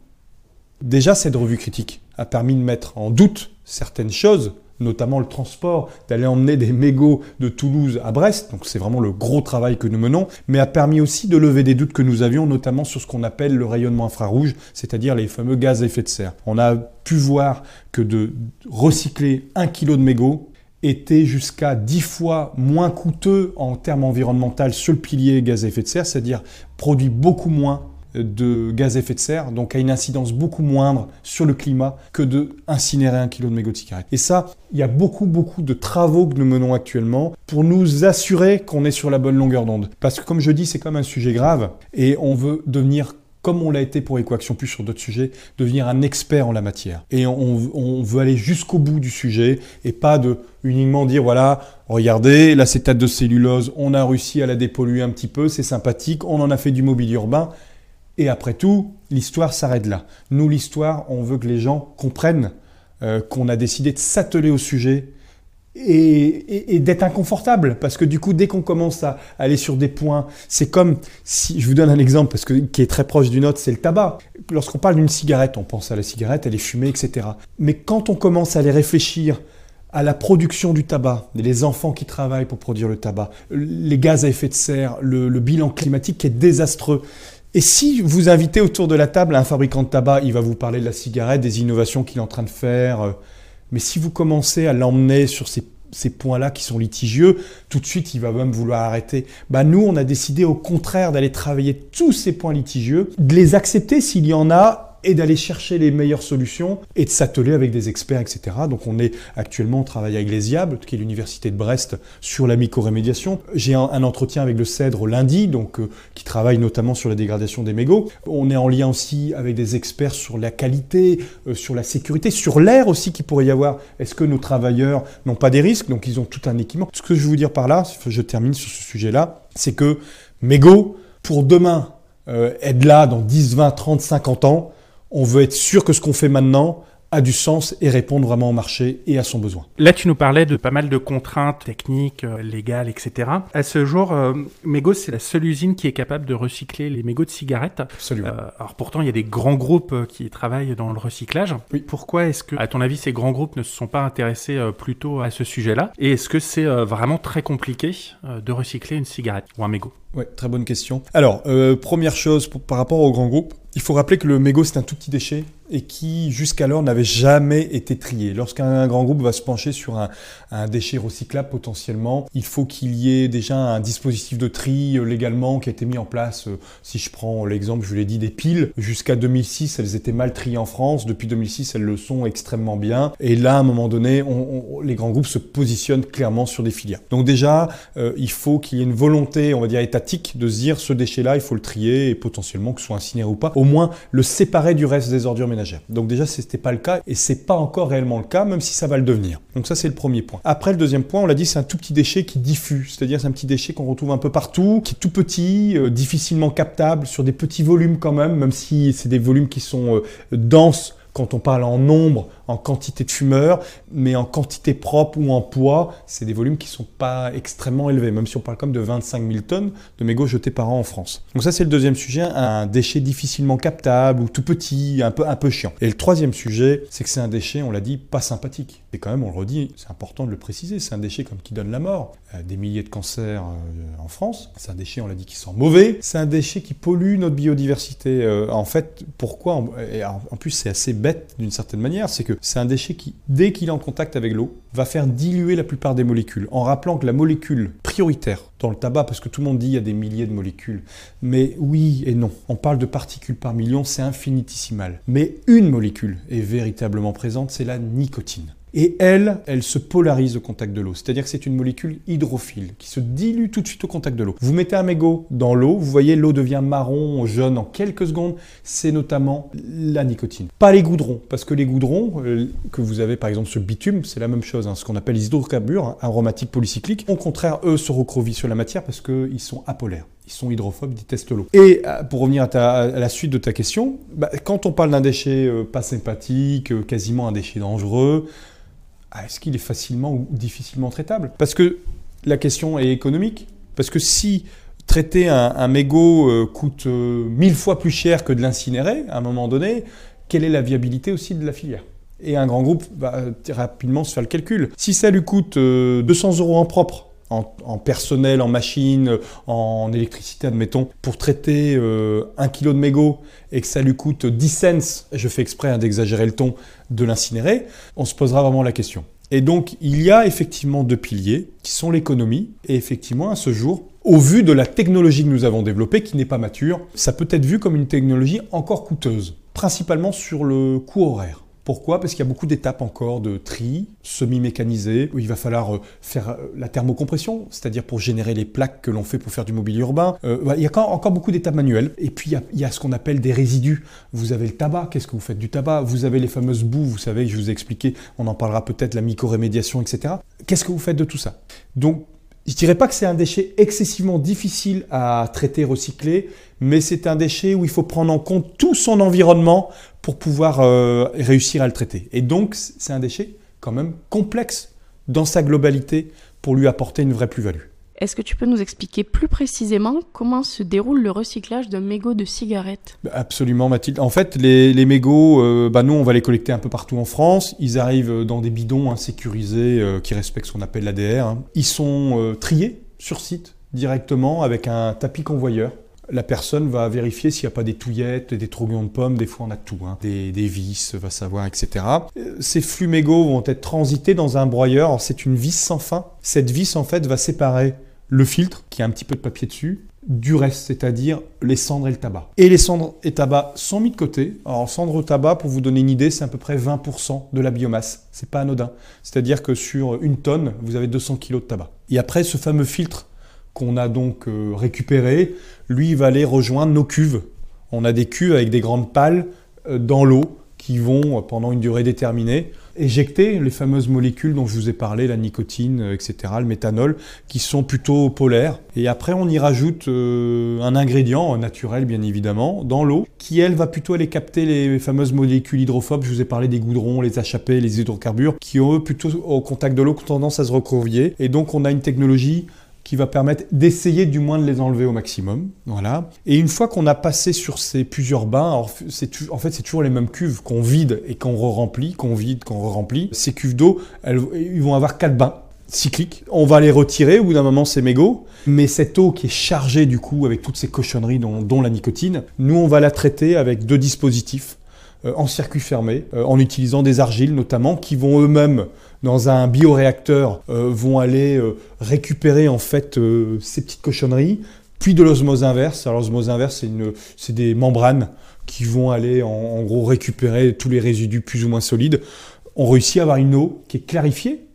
Déjà, cette revue critique a permis de mettre en doute certaines choses notamment le transport, d'aller emmener des mégots de Toulouse à Brest, donc c'est vraiment le gros travail que nous menons, mais a permis aussi de lever des doutes que nous avions, notamment sur ce qu'on appelle le rayonnement infrarouge, c'est-à-dire les fameux gaz à effet de serre. On a pu voir que de recycler un kilo de mégots était jusqu'à 10 fois moins coûteux en termes environnementaux sur le pilier gaz à effet de serre, c'est-à-dire produit beaucoup moins de gaz à effet de serre, donc a une incidence beaucoup moindre sur le climat que de incinérer un kilo de mégots de cigarette. Et ça, il y a beaucoup, beaucoup de travaux que nous menons actuellement pour nous assurer qu'on est sur la bonne longueur d'onde. Parce que comme je dis, c'est comme un sujet grave et on veut devenir comme on l'a été pour Ecoaction Plus sur d'autres sujets, devenir un expert en la matière. Et on, on veut aller jusqu'au bout du sujet et pas de uniquement dire voilà, regardez, l'acétate de cellulose, on a réussi à la dépolluer un petit peu, c'est sympathique, on en a fait du mobilier urbain. Et après tout, l'histoire s'arrête là. Nous, l'histoire, on veut que les gens comprennent euh, qu'on a décidé de s'atteler au sujet et, d'être inconfortable. Parce que du coup, dès qu'on commence à aller sur des points, c'est comme si, je vous donne un exemple parce que, qui est très proche du nôtre, c'est le tabac. Lorsqu'on parle d'une cigarette, on pense à la cigarette, elle est fumée, etc. Mais quand on commence à aller réfléchir à la production du tabac, les enfants qui travaillent pour produire le tabac, les gaz à effet de serre, le, le bilan climatique qui est désastreux. Et si vous invitez autour de la table un fabricant de tabac, il va vous parler de la cigarette, des innovations qu'il est en train de faire, euh, mais si vous commencez à l'emmener sur ces, points-là qui sont litigieux, tout de suite, il va même vouloir arrêter. Bah, nous, on a décidé au contraire d'aller travailler tous ces points litigieux, de les accepter s'il y en a et d'aller chercher les meilleures solutions et de s'atteler avec des experts, etc. Donc on est actuellement, on travaille avec l'ESIAB, qui est l'université de Brest, sur la mycorémédiation. J'ai un, entretien avec le CEDRE lundi, donc, euh, qui travaille notamment sur la dégradation des mégots. On est en lien aussi avec des experts sur la qualité, euh, sur la sécurité, sur l'air aussi qu'il pourrait y avoir. Est-ce que nos travailleurs n'ont pas des risques? Donc ils ont tout un équipement. Ce que je veux vous dire par là, je termine sur ce sujet-là, c'est que mégots, pour demain, euh, être là dans 10, 20, 30, 50 ans, on veut être sûr que ce qu'on fait maintenant a du sens et répondre vraiment au marché et à son besoin. Là, tu nous parlais de pas mal de contraintes techniques, euh, légales, etc. À ce jour, euh, Mego, c'est la seule usine qui est capable de recycler les mégots de cigarettes. Absolument. Euh, alors pourtant, il y a des grands groupes qui travaillent dans le recyclage. Oui. Pourquoi est-ce que, à ton avis, ces grands groupes ne se sont pas intéressés plutôt à ce sujet-là? Et est-ce que c'est vraiment très compliqué de recycler une cigarette ou un mégot? Oui, très bonne question. Alors, première chose par rapport aux grands groupes, il faut rappeler que le mégot, c'est un tout petit déchet et qui jusqu'alors n'avait jamais été trié. Lorsqu'un grand groupe va se pencher sur un, déchet recyclable potentiellement, il faut qu'il y ait déjà un dispositif de tri euh, légalement qui a été mis en place. Euh, si je prends l'exemple, je vous l'ai dit, des piles, jusqu'à 2006, elles étaient mal triées en France. Depuis 2006, elles le sont extrêmement bien. Et là, à un moment donné, les grands groupes se positionnent clairement sur des filières. Donc déjà, euh, il faut qu'il y ait une volonté, on va dire, étatique de se dire ce déchet-là, il faut le trier et potentiellement que ce soit incinéré ou pas, moins le séparer du reste des ordures donc déjà, ce n'était pas le cas et c'est pas encore réellement le cas, même si ça va le devenir. Donc ça, c'est le premier point. Après, le deuxième point, on l'a dit, c'est un tout petit déchet qui diffuse, c'est-à-dire c'est un petit déchet qu'on retrouve un peu partout, qui est tout petit, euh, difficilement captable sur des petits volumes quand même, même si c'est des volumes qui sont euh, denses quand on parle en nombre, en quantité de fumeurs, mais en quantité propre ou en poids, c'est des volumes qui ne sont pas extrêmement élevés, même si on parle comme de 25 000 tonnes de mégots jetés par an en France. Donc ça c'est le deuxième sujet, un déchet difficilement captable ou tout petit, un peu, chiant. Et le troisième sujet, c'est que c'est un déchet, on l'a dit, pas sympathique. Et quand même, on le redit, c'est important de le préciser, c'est un déchet comme qui donne la mort. Euh, des milliers de cancers euh, en France, c'est un déchet, on l'a dit, qui sent mauvais, c'est un déchet qui pollue notre biodiversité. Euh, en fait, pourquoi En plus, c'est assez bête d'une certaine manière, c'est que c'est un déchet qui, dès qu'il est en contact avec l'eau, va faire diluer la plupart des molécules, en rappelant que la molécule prioritaire dans le tabac, parce que tout le monde dit il y a des milliers de molécules, mais oui et non. On parle de particules par million, c'est infinitésimal. Mais une molécule est véritablement présente, c'est la nicotine. Et elle, elle se polarise au contact de l'eau. C'est-à-dire que c'est une molécule hydrophile qui se dilue tout de suite au contact de l'eau. Vous mettez un mégot dans l'eau, vous voyez l'eau devient marron, jaune en quelques secondes. C'est notamment la nicotine. Pas les goudrons, parce que les goudrons euh, que vous avez par exemple sur bitume, c'est la même chose, hein, ce qu'on appelle les hydrocarbures hein, aromatiques polycycliques. Au contraire, eux se recrovillent sur la matière parce qu'ils sont apolaires ils sont hydrophobes, ils testent l'eau. Et euh, pour revenir à, la suite de ta question, bah, quand on parle d'un déchet euh, pas sympathique, quasiment un déchet dangereux, est-ce qu'il est facilement ou difficilement traitable? Parce que la question est économique. Parce que si traiter un, mégot euh, coûte euh, mille fois plus cher que de l'incinérer, à un moment donné, quelle est la viabilité aussi de la filière? Et un grand groupe va rapidement se faire le calcul. Si ça lui coûte 200 euh, euros en propre, en, personnel, en machine, en électricité, admettons, pour traiter un kilo de mégot et que ça lui coûte 10 cents, je fais exprès hein, d'exagérer le ton, de l'incinérer, on se posera vraiment la question. Et donc, il y a effectivement deux piliers qui sont l'économie et effectivement, à ce jour, au vu de la technologie que nous avons développée, qui n'est pas mature, ça peut être vu comme une technologie encore coûteuse, principalement sur le coût horaire. Pourquoi? Parce qu'il y a beaucoup d'étapes encore de tri semi-mécanisé, où il va falloir euh, faire euh, la thermocompression, c'est-à-dire pour générer les plaques que l'on fait pour faire du mobilier urbain. Euh, il y a encore beaucoup d'étapes manuelles. Et puis il y, a, ce qu'on appelle des résidus. Vous avez le tabac, qu'est-ce que vous faites du tabac? Vous avez les fameuses boues, vous savez, je vous ai expliqué, on en parlera peut-être, la micro-rémédiation, etc. Qu'est-ce que vous faites de tout ça? Donc je dirais pas que c'est un déchet excessivement difficile à traiter, recycler, mais c'est un déchet où il faut prendre en compte tout son environnement pour pouvoir euh, réussir à le traiter. Et donc, c'est un déchet quand même complexe dans sa globalité pour lui apporter une vraie plus-value. Est-ce que tu peux nous expliquer plus précisément comment se déroule le recyclage d'un mégot de cigarette? Absolument, Mathilde. En fait, les, mégots, euh, bah nous, on va les collecter un peu partout en France. Ils arrivent dans des bidons sécurisés euh, qui respectent ce qu'on appelle l'ADR. Hein. Ils sont euh, triés sur site directement avec un tapis convoyeur la personne va vérifier s'il n'y a pas des touillettes, des troguons de pommes, des fois on a tout, hein. des, vis, va savoir, etc. Ces flux mégots vont être transités dans un broyeur. C'est une vis sans fin. Cette vis, en fait, va séparer le filtre, qui a un petit peu de papier dessus, du reste, c'est-à-dire les cendres et le tabac. Et les cendres et tabac sont mis de côté. Alors, cendres tabac, pour vous donner une idée, c'est à peu près 20% de la biomasse. C'est pas anodin. C'est-à-dire que sur une tonne, vous avez 200 kg de tabac. Et après, ce fameux filtre qu'on a donc euh, récupéré, lui, il va aller rejoindre nos cuves. On a des cuves avec des grandes pales euh, dans l'eau qui vont, pendant une durée déterminée, éjecter les fameuses molécules dont je vous ai parlé, la nicotine, euh, etc., le méthanol, qui sont plutôt polaires. Et après, on y rajoute euh, un ingrédient naturel, bien évidemment, dans l'eau, qui, elle, va plutôt aller capter les fameuses molécules hydrophobes. Je vous ai parlé des goudrons, les HAP, les hydrocarbures, qui ont, eux, plutôt au contact de l'eau, tendance à se recrovier. Et donc, on a une technologie qui va permettre d'essayer du moins de les enlever au maximum. Voilà. Et une fois qu'on a passé sur ces plusieurs bains, c'est en fait c'est toujours les mêmes cuves qu'on vide et qu'on re-remplit, qu'on vide, qu'on re-remplit. Ces cuves d'eau, ils vont avoir quatre bains cycliques. On va les retirer au bout d'un moment ces mégots, mais cette eau qui est chargée du coup avec toutes ces cochonneries dont, dont la nicotine, nous on va la traiter avec deux dispositifs en circuit fermé, euh, en utilisant des argiles notamment, qui vont eux-mêmes, dans un bioréacteur, euh, vont aller récupérer en fait ces petites cochonneries, puis de l'osmose inverse. Alors l'osmose inverse, c'est des membranes qui vont aller en, gros récupérer tous les résidus plus ou moins solides. On réussit à avoir une eau qui est clarifiée,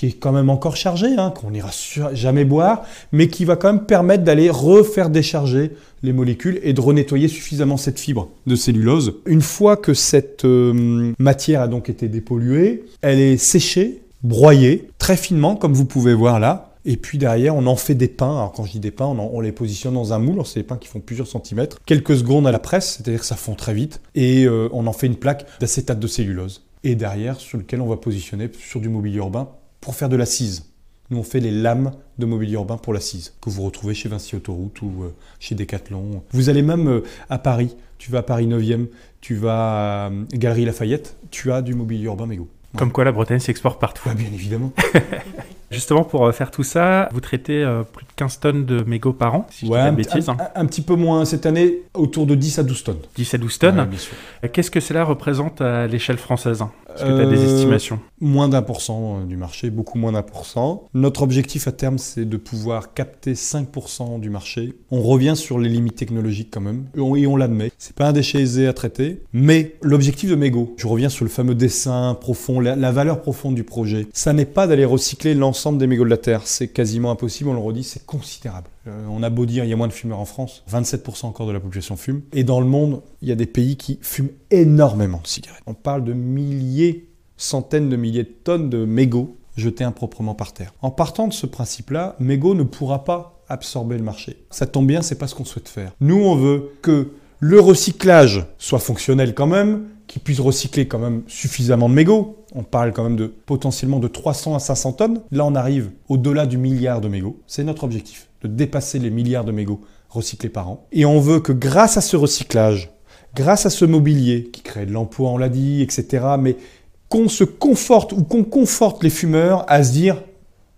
qui est quand même encore chargée, hein, qu'on n'ira jamais boire, mais qui va quand même permettre d'aller refaire décharger les molécules et de renettoyer suffisamment cette fibre de cellulose. Une fois que cette euh, matière a donc été dépolluée, elle est séchée, broyée très finement comme vous pouvez voir là. Et puis derrière, on en fait des pains. Alors quand je dis des pains, on, les positionne dans un moule. C'est des pains qui font plusieurs centimètres. Quelques secondes à la presse, c'est-à-dire que ça fond très vite. Et euh, on en fait une plaque d'acétate de cellulose. Et derrière, sur lequel on va positionner sur du mobilier urbain pour faire de l'assise. Nous, on fait les lames de mobilier urbain pour l'assise, que vous retrouvez chez Vinci Autoroute ou euh, chez Decathlon. Vous allez même euh, à Paris, tu vas à Paris 9e, tu vas à euh, Galerie Lafayette, tu as du mobilier urbain mégot. Comme quoi la Bretagne s'exporte partout. bien évidemment. *laughs* Justement, pour euh, faire tout ça, vous traitez euh, plus de 15 tonnes de mégots par an, si je dis pas de bêtises. Un, un, petit peu moins cette année, autour de 10 à 12 tonnes. 10 à 12 tonnes euh, Qu'est-ce que cela représente à l'échelle française Est-ce que tu as des estimations? Moins d'un pour cent du marché, beaucoup moins d'un pour cent. Notre objectif à terme, c'est de pouvoir capter 5% du marché. On revient sur les limites technologiques quand même, et on, l'admet. C'est pas un déchet aisé à traiter, mais l'objectif de mégots, je reviens sur le fameux dessin profond, la, la valeur profonde du projet, ça n'est pas d'aller recycler l'ensemble des mégots de la Terre. C'est quasiment impossible, on le redit, c'est considérable. Euh, on a beau dire, il y a moins de fumeurs en France, 27% encore de la population fume. Et dans le monde, il y a des pays qui fument énormément de cigarettes. On parle de milliers, centaines de milliers de tonnes de mégots jetés improprement par terre. En partant de ce principe-là, mégot ne pourra pas absorber le marché. Ça tombe bien, c'est pas ce qu'on souhaite faire. Nous, on veut que le recyclage soit fonctionnel quand même, qu'il puisse recycler quand même suffisamment de mégots, on parle quand même de potentiellement de 300 à 500 tonnes. Là, on arrive au-delà du milliard de mégots. C'est notre objectif, de dépasser les milliards de mégots recyclés par an. Et on veut que grâce à ce recyclage, grâce à ce mobilier qui crée de l'emploi, on l'a dit, etc., mais qu'on se conforte ou qu'on conforte les fumeurs à se dire,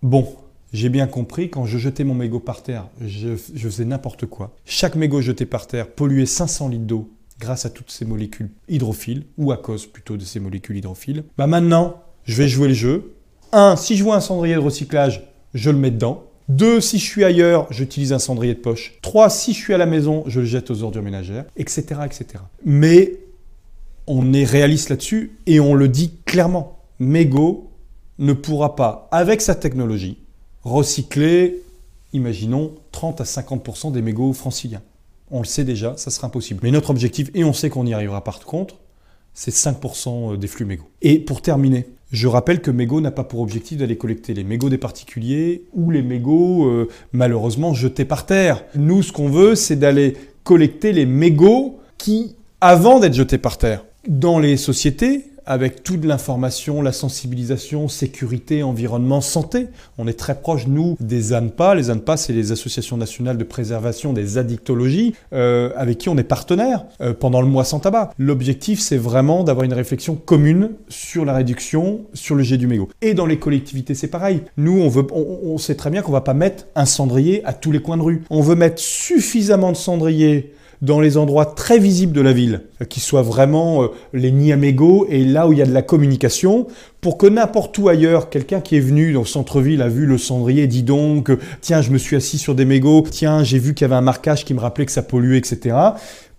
bon, j'ai bien compris, quand je jetais mon mégot par terre, je, je faisais n'importe quoi. Chaque mégot jeté par terre polluait 500 litres d'eau grâce à toutes ces molécules hydrophiles, ou à cause plutôt de ces molécules hydrophiles. Bah maintenant, je vais jouer le jeu. 1. Si je vois un cendrier de recyclage, je le mets dedans. 2. Si je suis ailleurs, j'utilise un cendrier de poche. 3. Si je suis à la maison, je le jette aux ordures ménagères, etc. etc. Mais on est réaliste là-dessus et on le dit clairement. Mego ne pourra pas, avec sa technologie, recycler, imaginons, 30 à 50% des mégots franciliens. On le sait déjà, ça sera impossible. Mais notre objectif, et on sait qu'on y arrivera par contre, c'est 5% euh, des flux mégots. Et pour terminer, je rappelle que Mégot n'a pas pour objectif d'aller collecter les mégots des particuliers ou les mégots euh, malheureusement jetés par terre. Nous, ce qu'on veut, c'est d'aller collecter les mégots qui, avant d'être jetés par terre, dans les sociétés, avec toute l'information, la sensibilisation, sécurité, environnement, santé. On est très proche, nous, des ANPA. Les ANPA, c'est les associations nationales de préservation des addictologies, euh, avec qui on est partenaire euh, pendant le mois sans tabac. L'objectif, c'est vraiment d'avoir une réflexion commune sur la réduction, sur le jet du mégot. Et dans les collectivités, c'est pareil. Nous, on, veut, on, on sait très bien qu'on va pas mettre un cendrier à tous les coins de rue. On veut mettre suffisamment de cendriers dans les endroits très visibles de la ville, qui soient vraiment euh, les mégots et là où il y a de la communication, pour que n'importe où ailleurs, quelqu'un qui est venu dans le centre-ville a vu le cendrier, dit donc, euh, tiens, je me suis assis sur des mégots, tiens, j'ai vu qu'il y avait un marquage qui me rappelait que ça polluait, etc.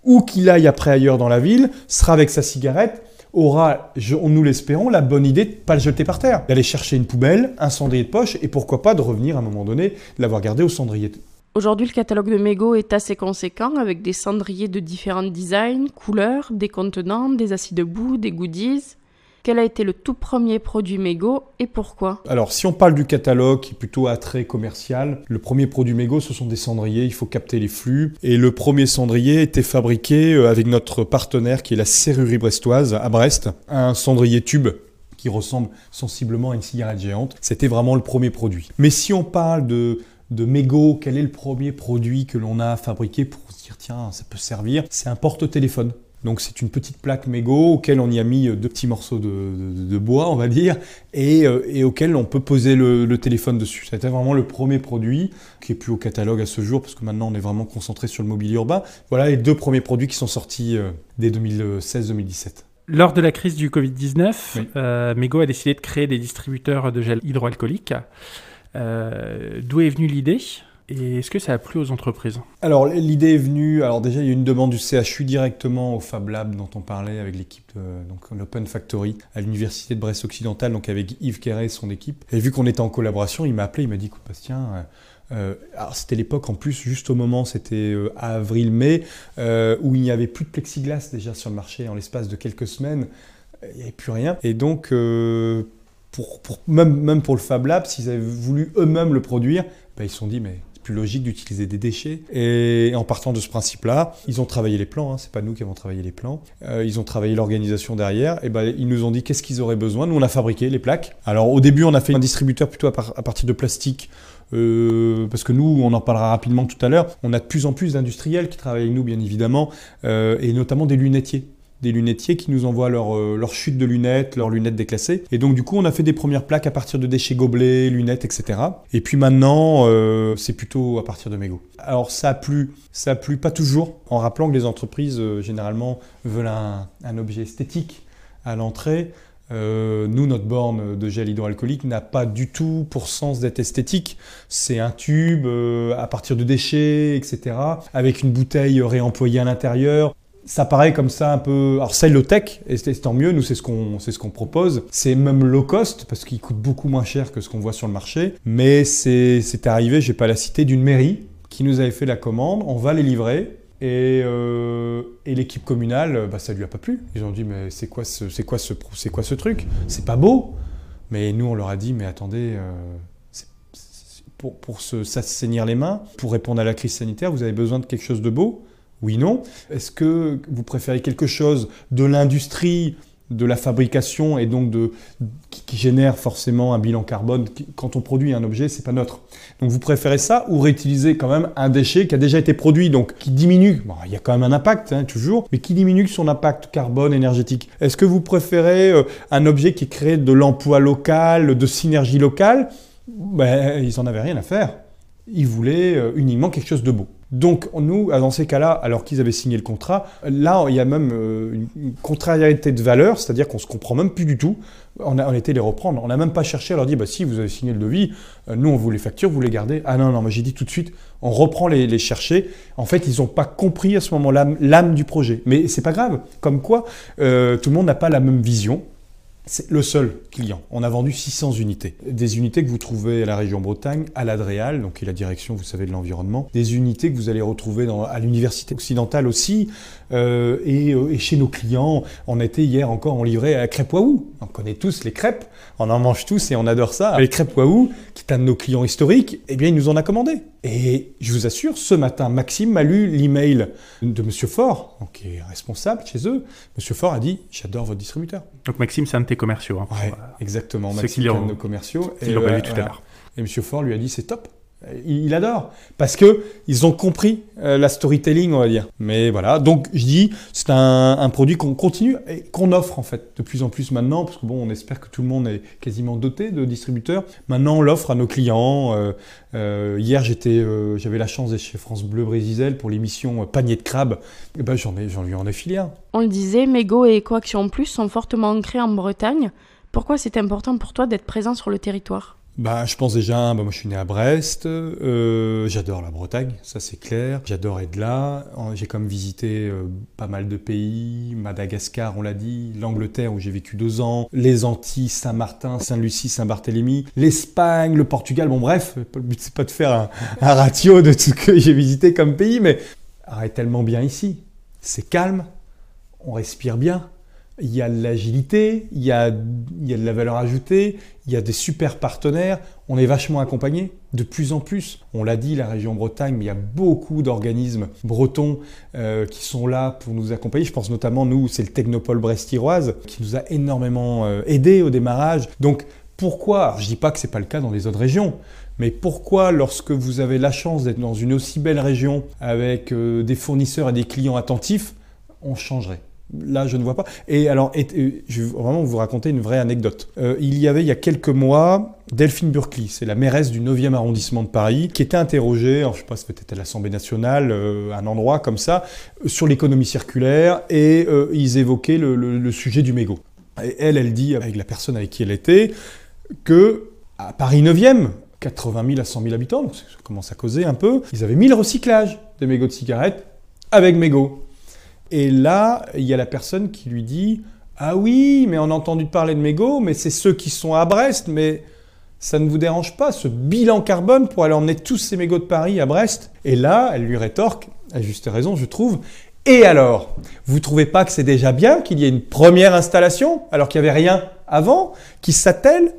Ou qu'il aille après ailleurs dans la ville, sera avec sa cigarette, aura, nous l'espérons, la bonne idée de ne pas le jeter par terre, d'aller chercher une poubelle, un cendrier de poche, et pourquoi pas de revenir à un moment donné, de l'avoir gardé au cendrier Aujourd'hui, le catalogue de Mego est assez conséquent avec des cendriers de différents designs, couleurs, des contenants, des assis debout, des goodies. Quel a été le tout premier produit Mego et pourquoi? Alors, si on parle du catalogue qui est plutôt attrait commercial, le premier produit Mego, ce sont des cendriers. Il faut capter les flux. Et le premier cendrier était fabriqué euh, avec notre partenaire qui est la Serrurerie Brestoise à Brest, un cendrier tube qui ressemble sensiblement à une cigarette géante. C'était vraiment le premier produit. Mais si on parle de de mégots, quel est le premier produit que l'on a fabriqué pour se dire tiens, ça peut servir C'est un porte-téléphone. Donc c'est une petite plaque mégot auquel on y a mis deux petits morceaux de, bois, on va dire, et, euh, auquel on peut poser le, téléphone dessus. C'était vraiment le premier produit qui est plus au catalogue à ce jour, parce que maintenant on est vraiment concentré sur le mobilier urbain. Voilà les deux premiers produits qui sont sortis euh, dès 2016-2017. Lors de la crise du Covid-19, euh, Mego a décidé de créer des distributeurs de gel hydroalcoolique. Euh, d'où est venue l'idée et est-ce que ça a plu aux entreprises? Alors l'idée est venue, alors déjà il y a une demande du CHU directement au Fab Lab dont on parlait avec l'équipe donc l'Open Factory à l'université de Brest Occidental, donc avec Yves Quéret et son équipe. Et vu qu'on était en collaboration, il m'a appelé, il m'a dit écoute Bastien, euh, euh, c'était l'époque en plus, juste au moment, c'était avril-mai, où il n'y avait plus de plexiglas déjà sur le marché en l'espace de quelques semaines, il n'y avait plus rien. Et donc pour, même, même, pour le Fab Lab, s'ils avaient voulu eux-mêmes le produire, ben, ils se sont dit, mais c'est plus logique d'utiliser des déchets. Et en partant de ce principe-là, ils ont travaillé les plans, hein, c'est pas nous qui avons travaillé les plans, euh, ils ont travaillé l'organisation derrière, et ben, ils nous ont dit qu'est-ce qu'ils auraient besoin. Nous, on a fabriqué les plaques. Alors au début, on a fait un distributeur plutôt à, partir de plastique. Euh, parce que nous, on en parlera rapidement tout à l'heure, on a de plus en plus d'industriels qui travaillent avec nous, bien évidemment, euh, et notamment des lunetiers des qui nous envoient leur, euh, leur, chute de lunettes, leurs lunettes déclassées. Et donc du coup, on a fait des premières plaques à partir de déchets gobelets, lunettes, etc. Et puis maintenant, euh, c'est plutôt à partir de mégots. Alors ça a plu, ça a plu pas toujours, en rappelant que les entreprises euh, généralement veulent un, objet esthétique à l'entrée. nous, notre borne de gel hydroalcoolique n'a pas du tout pour sens d'être esthétique. C'est un tube à partir de déchets, etc. Avec une bouteille réemployée à l'intérieur ça paraît comme ça un peu. Alors, c'est low tech, et c'est tant mieux, nous, c'est ce qu'on ce qu'on propose. C'est même low cost, parce qu'il coûte beaucoup moins cher que ce qu'on voit sur le marché. Mais c'est arrivé, je vais pas la citer, d'une mairie qui nous avait fait la commande. On va les livrer. Et, euh, et l'équipe communale, bah, ça lui a pas plu. Ils ont dit, mais c'est quoi ce, c'est quoi ce, c'est quoi ce truc? C'est pas beau. Mais nous, on leur a dit, mais attendez, euh, pour, pour s'assainir les mains, pour répondre à la crise sanitaire, vous avez besoin de quelque chose de beau. Oui, non. Est-ce que vous préférez quelque chose de l'industrie, de la fabrication et donc qui, génère forcément un bilan carbone Quand on produit un objet, c'est pas neutre. Donc vous préférez ça ou réutiliser quand même un déchet qui a déjà été produit, donc qui diminue? Bon, il y a quand même un impact, hein, toujours, mais qui diminue son impact carbone énergétique. Est-ce que vous préférez euh, un objet qui crée de l'emploi local, de synergie locale? Ben, Ils n'en avaient rien à faire. Ils voulaient euh, uniquement quelque chose de beau. Donc nous, dans ces cas-là, alors qu'ils avaient signé le contrat, là, il y a même euh, une contrariété de valeur, c'est-à-dire qu'on se comprend même plus du tout. On a, les reprendre. On n'a même pas cherché à leur dire, bah si, vous avez signé le devis, euh, nous, on vous les facture, vous les gardez. Ah non, non, moi j'ai dit tout de suite, on reprend les, les chercher. En fait, ils n'ont pas compris à ce moment-là l'âme du projet. Mais c'est pas grave. Comme quoi, euh, tout le monde n'a pas la même vision. C'est le seul client. On a vendu 600 unités. Des unités que vous trouvez à la région Bretagne, à l'Adréal, donc qui est la direction, vous savez, de l'environnement. Des unités que vous allez retrouver à l'université occidentale aussi. Euh, et, euh, et, chez nos clients, on était hier encore, on livrait à Crêpe Waouh. On connaît tous les crêpes, on en mange tous et on adore ça. Les crêpes Waouh, qui est un de nos clients historiques, eh bien, il nous en a commandé. Et je vous assure, ce matin, Maxime m'a lu l'email de Monsieur Fort, donc, qui est responsable chez eux. Monsieur Fort a dit J'adore votre distributeur. Donc Maxime, c'est un de tes commerciaux. Hein, ouais, exactement. Maxime, qui est un de nos commerciaux. l'ont euh, vu tout à l'heure. Et Monsieur Fort lui a dit C'est top. Il, il adore. Parce que ils ont compris euh, la storytelling, on va dire. Mais voilà. Donc, je dis C'est un, produit qu'on continue et qu'on offre, en fait, de plus en plus maintenant. Parce que bon, on espère que tout le monde est quasiment doté de distributeurs. Maintenant, on l'offre à nos clients. Euh, euh, hier, j'étais, euh, j'avais la chance d'être chez France Bleu Brésil pour l'émission euh, Panier de crabe. Et ben, j'en ai, j'en lui en ai filé. On le disait, Mego et Ecoaction Plus sont fortement ancrés en Bretagne. Pourquoi c'est important pour toi d'être présent sur le territoire? Bah, je pense déjà, bah, moi je suis né à Brest, euh, j'adore la Bretagne, ça c'est clair, j'adore être là, j'ai comme visité euh, pas mal de pays, Madagascar on l'a dit, l'Angleterre où j'ai vécu deux ans, les Antilles, Saint-Martin, Saint-Lucie, Saint-Barthélemy, l'Espagne, le Portugal, bon bref, le but c'est pas de faire un, un ratio de tout ce que j'ai visité comme pays, mais arrête tellement bien ici, c'est calme, on respire bien, il y a de l'agilité, il y a, de la valeur ajoutée, il y a des super partenaires, on est vachement accompagné de plus en plus. On l'a dit, la région Bretagne, mais il y a beaucoup d'organismes bretons euh, qui sont là pour nous accompagner. Je pense notamment, nous, c'est le Technopole Brest-Iroise qui nous a énormément euh, aidés au démarrage. Donc, pourquoi Je dis pas que c'est pas le cas dans les autres régions, mais pourquoi, lorsque vous avez la chance d'être dans une aussi belle région avec euh, des fournisseurs et des clients attentifs, on changerait? Là, je ne vois pas. Et alors, je vais vraiment vous raconter une vraie anecdote. Euh, il y avait, il y a quelques mois, Delphine Burkly, c'est la mairesse du 9e arrondissement de Paris, qui était interrogée, je sais pas, peut-être à l'Assemblée nationale, euh, un endroit comme ça, euh, sur l'économie circulaire, et ils évoquaient le sujet du mégot. Et elle, elle dit, avec la personne avec qui elle était, que à Paris 9e, 80 000 à 100 000 habitants, donc ça commence à causer un peu, ils avaient mis le recyclage des mégots de cigarettes avec mégots. Et là, il y a la personne qui lui dit Ah oui, mais on a entendu parler de mégots, mais c'est ceux qui sont à Brest, mais ça ne vous dérange pas, ce bilan carbone pour aller emmener tous ces mégots de Paris à Brest? Et là, elle lui rétorque, à juste raison, je trouve. Et alors Vous trouvez pas que c'est déjà bien qu'il y ait une première installation, alors qu'il n'y avait rien avant, qui s'attelle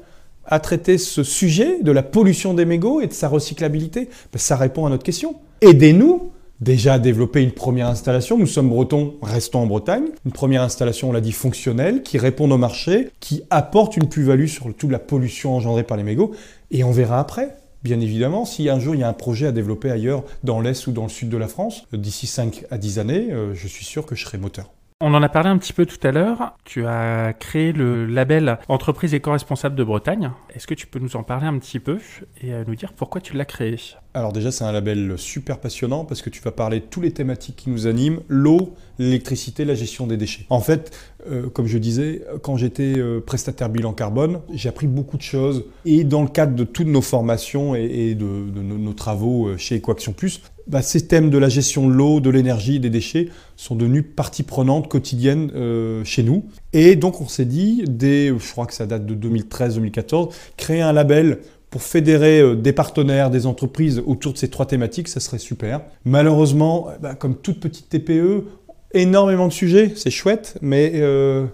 à traiter ce sujet de la pollution des mégots et de sa recyclabilité? Ben, Ça répond à notre question. Aidez-nous déjà à développer une première installation. Nous sommes bretons, restons en Bretagne. Une première installation, on l'a dit, fonctionnelle, qui répond au marché, qui apporte une plus-value sur toute la pollution engendrée par les mégots. Et on verra après. Bien évidemment, si un jour il y a un projet à développer ailleurs, dans l'Est ou dans le Sud de la France, d'ici 5 à 10 années, euh, je suis sûr que je serai moteur. On en a parlé un petit peu tout à l'heure. Tu as créé le label Entreprise éco-responsable de Bretagne. Est-ce que tu peux nous en parler un petit peu et euh, nous dire pourquoi tu l'as créé? Alors déjà, c'est un label super passionnant parce que tu vas parler de toutes les thématiques qui nous animent, l'eau, l'électricité, la gestion des déchets. En fait, euh, comme je disais, quand j'étais euh, prestataire bilan carbone, j'ai appris beaucoup de choses. Et dans le cadre de toutes nos formations et, de, nos, nos travaux chez Ecoaction Plus, bah, ces thèmes de la gestion de l'eau, de l'énergie, des déchets sont devenus partie prenante quotidienne euh, chez nous. Et donc on s'est dit, dès, je crois que ça date de 2013-2014, créer un label pour fédérer euh, des partenaires, des entreprises autour de ces trois thématiques, ça serait super. Malheureusement, bah, comme toute petite TPE, énormément de sujets, c'est chouette, mais euh,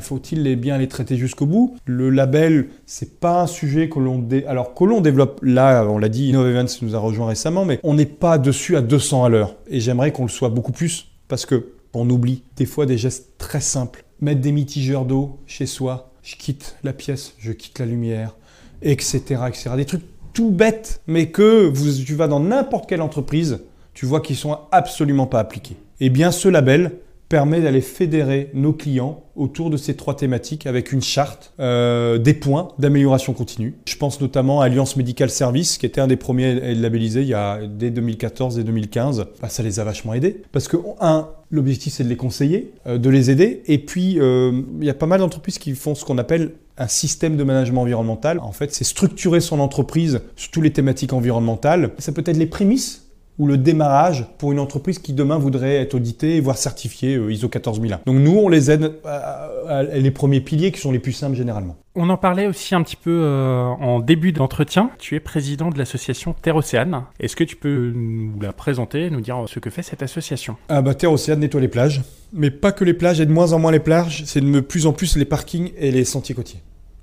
faut-il bien les traiter jusqu'au bout? Le label, c'est pas un sujet que l'on dé... alors que l'on développe là, on l'a dit, Innov Events nous a rejoint récemment, mais on n'est pas dessus à 200 à l'heure. Et j'aimerais qu'on le soit beaucoup plus, parce que on oublie des fois des gestes très simples. Mettre des mitigeurs d'eau chez soi, je quitte la pièce, je quitte la lumière, etc., etc. Des trucs tout bêtes, mais que vous, tu vas dans n'importe quelle entreprise, tu vois qu'ils sont absolument pas appliqués. Eh bien, ce label permet d'aller fédérer nos clients autour de ces trois thématiques avec une charte, euh, des points d'amélioration continue. Je pense notamment à Alliance Medical Service, qui était un des premiers à être labellisé il y a dès 2014 et 2015. Bah, ça les a vachement aidés. Parce que, un, l'objectif c'est de les conseiller, euh, de les aider. Et puis, euh, il y a pas mal d'entreprises qui font ce qu'on appelle un système de management environnemental. En fait, c'est structurer son entreprise sur toutes les thématiques environnementales. Ça peut être les prémices ou le démarrage pour une entreprise qui demain voudrait être auditée, voire certifiée euh, ISO 14001. Donc nous, on les aide à, à- à les premiers piliers qui sont les plus simples généralement. On en parlait aussi un petit peu euh, en début d'entretien. Tu es président de l'association Terre Océane. Est-ce que tu peux nous la présenter, nous dire ce que fait cette association? Ah bah Terre Océane nettoie les plages, mais pas que les plages, et de moins en moins les plages, c'est de plus en plus les parkings et les sentiers côtiers.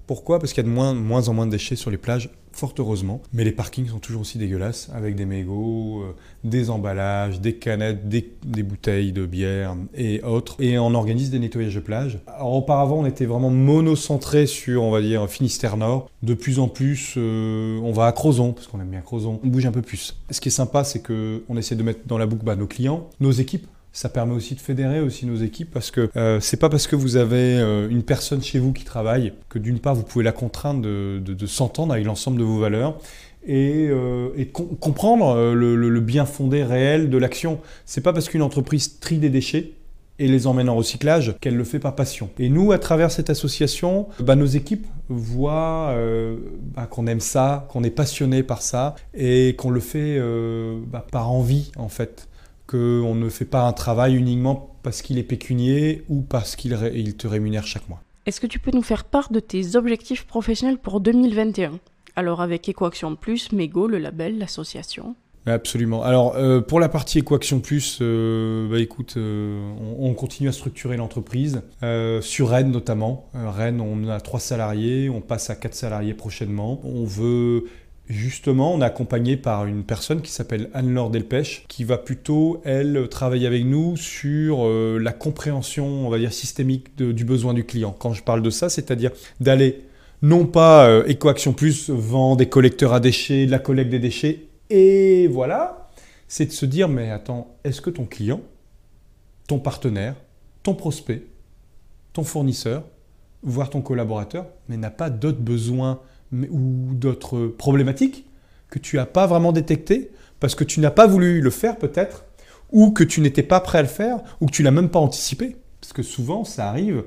Pourquoi? Parce qu'il y a de moins, en moins de déchets sur les plages, fort heureusement. Mais les parkings sont toujours aussi dégueulasses, avec des mégots, euh, des emballages, des canettes, des, bouteilles de bière et autres. Et on organise des nettoyages de plage. Alors auparavant, on était vraiment monocentré sur, on va dire, Finistère Nord. De plus en plus, euh, on va à Crozon, parce qu'on aime bien Crozon. On bouge un peu plus. Ce qui est sympa, c'est qu'on essaie de mettre dans la boucle bah, nos clients, nos équipes ça permet aussi de fédérer aussi nos équipes parce que euh, c'est pas parce que vous avez euh, une personne chez vous qui travaille que d'une part vous pouvez la contraindre de, s'entendre avec l'ensemble de vos valeurs et, euh, comprendre le, bien fondé réel de l'action. C'est pas parce qu'une entreprise trie des déchets et les emmène en recyclage qu'elle le fait par passion. Et nous, à travers cette association, bah, nos équipes voient bah, qu'on aime ça, qu'on est passionné par ça et qu'on le fait bah, par envie en fait qu'on ne fait pas un travail uniquement parce qu'il est pécunier ou parce qu'il te rémunère chaque mois. Est-ce que tu peux nous faire part de tes objectifs professionnels pour 2021 Alors avec EcoAction Plus, Mego, le label, l'association Absolument. Alors euh, pour la partie EcoAction Plus, euh, bah, écoute, euh, on, on, continue à structurer l'entreprise sur Rennes notamment. Rennes, on a trois salariés, on passe à quatre salariés prochainement. On veut Justement, on est accompagné par une personne qui s'appelle Anne-Laure Delpech, qui va plutôt, elle, travailler avec nous sur euh, la compréhension, on va dire, systémique du besoin du client. Quand je parle de ça, c'est-à-dire d'aller, non pas euh, EcoAction Plus vend des collecteurs à déchets, la collecte des déchets, et voilà, c'est de se dire, mais attends, est-ce que ton client, ton partenaire, ton prospect, ton fournisseur, voire ton collaborateur, mais n'a pas d'autres besoins ou d'autres problématiques que tu n'as pas vraiment détectées parce que tu n'as pas voulu le faire peut-être, ou que tu n'étais pas prêt à le faire, ou que tu l'as même pas anticipé. Parce que souvent, ça arrive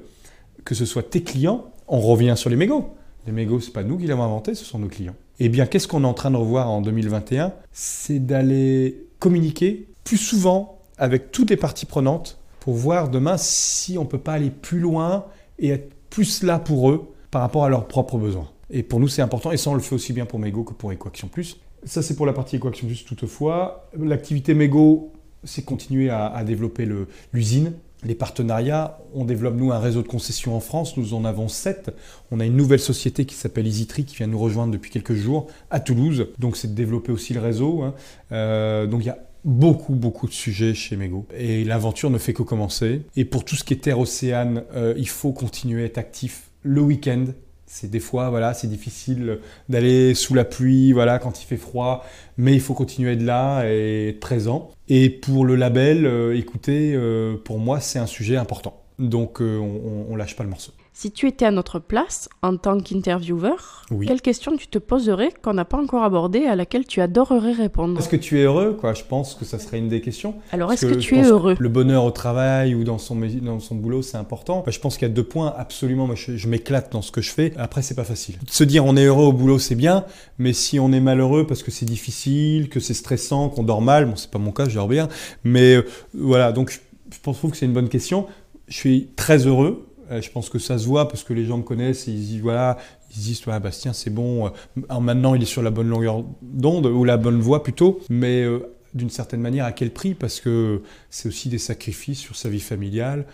que ce soit tes clients, on revient sur les mégots. Les mégots, c'est pas nous qui l'avons inventé, ce sont nos clients. Eh bien, qu'est-ce qu'on est en train de revoir en 2021 C'est d'aller communiquer plus souvent avec toutes les parties prenantes pour voir demain si on peut pas aller plus loin et être plus là pour eux par rapport à leurs propres besoins. Et pour nous, c'est important. Et ça, on le fait aussi bien pour Mego que pour EcoAction Plus. Ça, c'est pour la partie EcoAction Plus toutefois. L'activité Mego, c'est continuer à, développer l'usine, les partenariats. On développe, nous, un réseau de concessions en France. Nous en avons sept. On a une nouvelle société qui s'appelle EasyTree qui vient nous rejoindre depuis quelques jours à Toulouse. Donc, c'est de développer aussi le réseau. Hein. Euh, donc, il y a beaucoup, beaucoup de sujets chez Mego. Et l'aventure ne fait que commencer. Et pour tout ce qui est terre-océane, euh, il faut continuer à être actif le week-end, c'est des fois, voilà, c'est difficile d'aller sous la pluie, voilà, quand il fait froid, mais il faut continuer être là et être présent. Et pour le label, euh, écoutez, euh, pour moi, c'est un sujet important. Donc, euh, on, on lâche pas le morceau. Si tu étais à notre place, en tant qu'intervieweur, quelle question tu te poserais qu'on n'a pas encore abordée, à laquelle tu adorerais répondre Est-ce que tu es heureux quoi? Je pense que ça serait une des questions. Alors, est-ce que, tu es heureux? Le bonheur au travail ou dans son, dans son boulot, c'est important. Bah, je pense qu'il y a deux points. Absolument, moi, je, m'éclate dans ce que je fais. Après, c'est pas facile. Se dire on est heureux au boulot, c'est bien, mais si on est malheureux parce que c'est difficile, que c'est stressant, qu'on dort mal, bon, c'est pas mon cas, je dors bien, mais euh, voilà, donc je, je trouve que c'est une bonne question. Je suis très heureux je pense que ça se voit parce que les gens me connaissent et ils disent voilà, ils disent Bastien c'est bon. Euh, maintenant il est sur la bonne longueur d'onde ou la bonne voie plutôt, euh, d'une certaine manière à quel prix Parce que c'est aussi des sacrifices sur sa vie familiale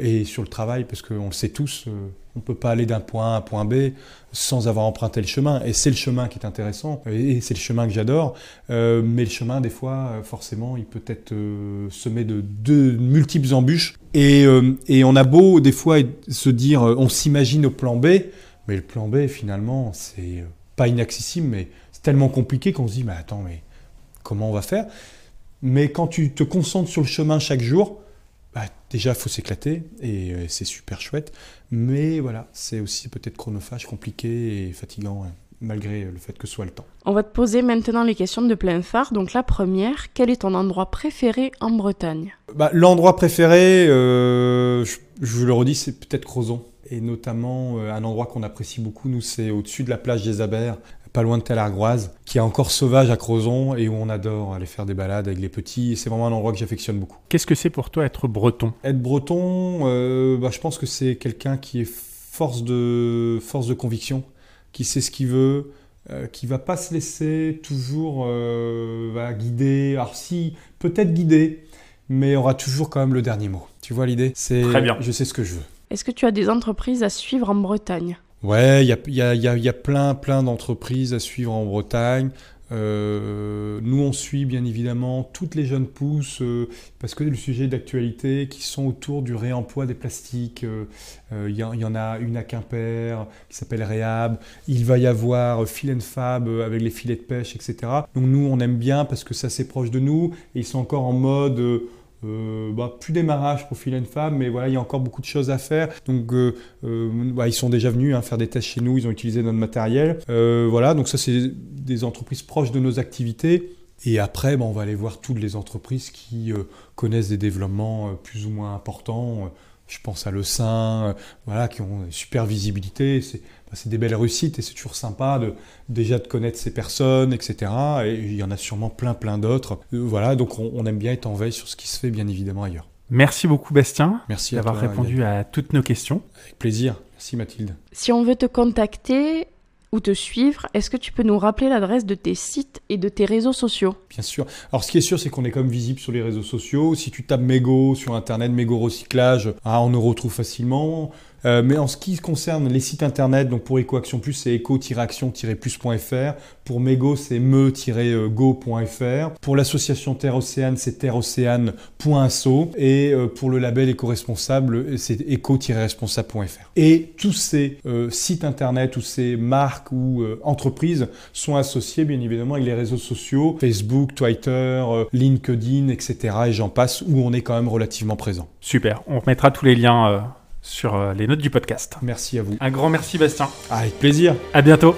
et sur le travail parce qu'on le sait tous, on ne peut pas aller d'un point A à un point B sans avoir emprunté le chemin. Et c'est le chemin qui est intéressant et c'est le chemin que j'adore. mais le chemin des fois forcément il peut être semé de, de multiples embûches euh, et, on a beau des fois se dire, euh, on s'imagine au plan B, mais le plan B finalement c'est euh, pas inaccessible, mais c'est tellement compliqué qu'on se dit, mais attends, mais comment on va faire Mais quand tu te concentres sur le chemin chaque jour, bah, déjà il faut s'éclater et c'est super chouette, mais voilà, c'est aussi peut-être chronophage, compliqué et fatigant. Hein malgré le fait que ce soit le temps. On va te poser maintenant les questions de plein phare. Donc la première, quel est ton endroit préféré en Bretagne? Bah, L'endroit préféré, euh, je, je, le redis, c'est peut-être Crozon. Et notamment euh, un endroit qu'on apprécie beaucoup, nous, c'est au-dessus de la plage des Abers, pas loin de Talargroise, qui est encore sauvage à Crozon et où on adore aller faire des balades avec les petits. C'est vraiment un endroit que j'affectionne beaucoup. Qu'est-ce que c'est pour toi être breton? Être breton, euh, bah, je pense que c'est quelqu'un qui est force de, force de conviction qui sait ce qu'il veut, euh, qui va pas se laisser toujours euh, guider. Alors si, peut-être guider, mais aura toujours quand même le dernier mot. Tu vois l'idée? C'est Très bien. Je sais ce que je veux. Est-ce que tu as des entreprises à suivre en Bretagne? Ouais, il y a, y, a, y, a, plein, plein d'entreprises à suivre en Bretagne. Euh, nous, on suit bien évidemment toutes les jeunes pousses euh, parce que le sujet d'actualité qui sont autour du réemploi des plastiques. Il euh, y, y, en a une à Quimper qui s'appelle Réhab. Il va y avoir Filet Fab avec les filets de pêche, etc. Donc nous, on aime bien parce que ça c'est proche de nous et ils sont encore en mode euh, bah, plus démarrage pour Phil Femme, mais voilà, il y a encore beaucoup de choses à faire. Donc, euh, euh, bah, ils sont déjà venus hein, faire des tests chez nous, ils ont utilisé notre matériel. voilà, donc ça, c'est des entreprises proches de nos activités. Et après, bah, on va aller voir toutes les entreprises qui connaissent des développements plus ou moins importants. je pense à Le Sein, voilà, qui ont une super visibilité. C'est des belles réussites et c'est toujours sympa de déjà de connaître ces personnes, etc. Et il y en a sûrement plein plein d'autres. Euh, voilà, donc on, aime bien être en veille sur ce qui se fait bien évidemment ailleurs. Merci beaucoup Bastien. Merci d'avoir répondu à toutes nos questions. Avec plaisir. Merci Mathilde. Si on veut te contacter, ou te suivre, est-ce que tu peux nous rappeler l'adresse de tes sites et de tes réseaux sociaux? Bien sûr. Alors ce qui est sûr, c'est qu'on est comme visible sur les réseaux sociaux. Si tu tapes Mego sur Internet, Mego Recyclage, ah, on nous retrouve facilement. Euh, mais en ce qui concerne les sites internet, donc pour EcoAction Plus, c'est eco-action-plus.fr. Pour Mego, c'est me-go.fr. Pour l'association Terre-Océane, c'est terreocéane.asso. Et euh, pour le label éco-responsable, c'est eco-responsable.fr. Et tous ces euh, sites internet ou ces marques ou entreprises sont associés bien évidemment avec les réseaux sociaux, Facebook, Twitter, LinkedIn, etc. Et j'en passe, où on est quand même relativement présent. Super, on mettra tous les liens sur euh, les notes du podcast. Merci à vous. Un grand merci Bastien. Avec plaisir. À bientôt.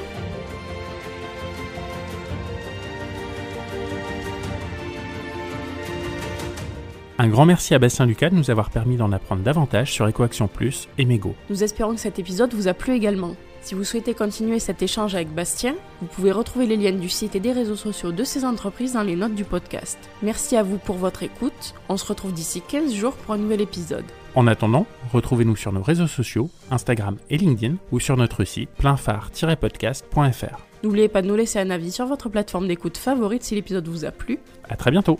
Un grand merci à Bastien Lucas de nous avoir permis d'en apprendre davantage sur EcoAction Plus et Mego. Nous espérons que cet épisode vous a plu également. Si vous souhaitez continuer cet échange avec Bastien, vous pouvez retrouver les liens du site et des réseaux sociaux de ces entreprises dans les notes du podcast. Merci à vous pour votre écoute. On se retrouve d'ici 15 jours pour un nouvel épisode. En attendant, retrouvez-nous sur nos réseaux sociaux, Instagram et LinkedIn, ou sur notre site pleinphare-podcast.fr. N'oubliez pas de nous laisser un avis sur votre plateforme d'écoute favorite si l'épisode vous a plu. À très bientôt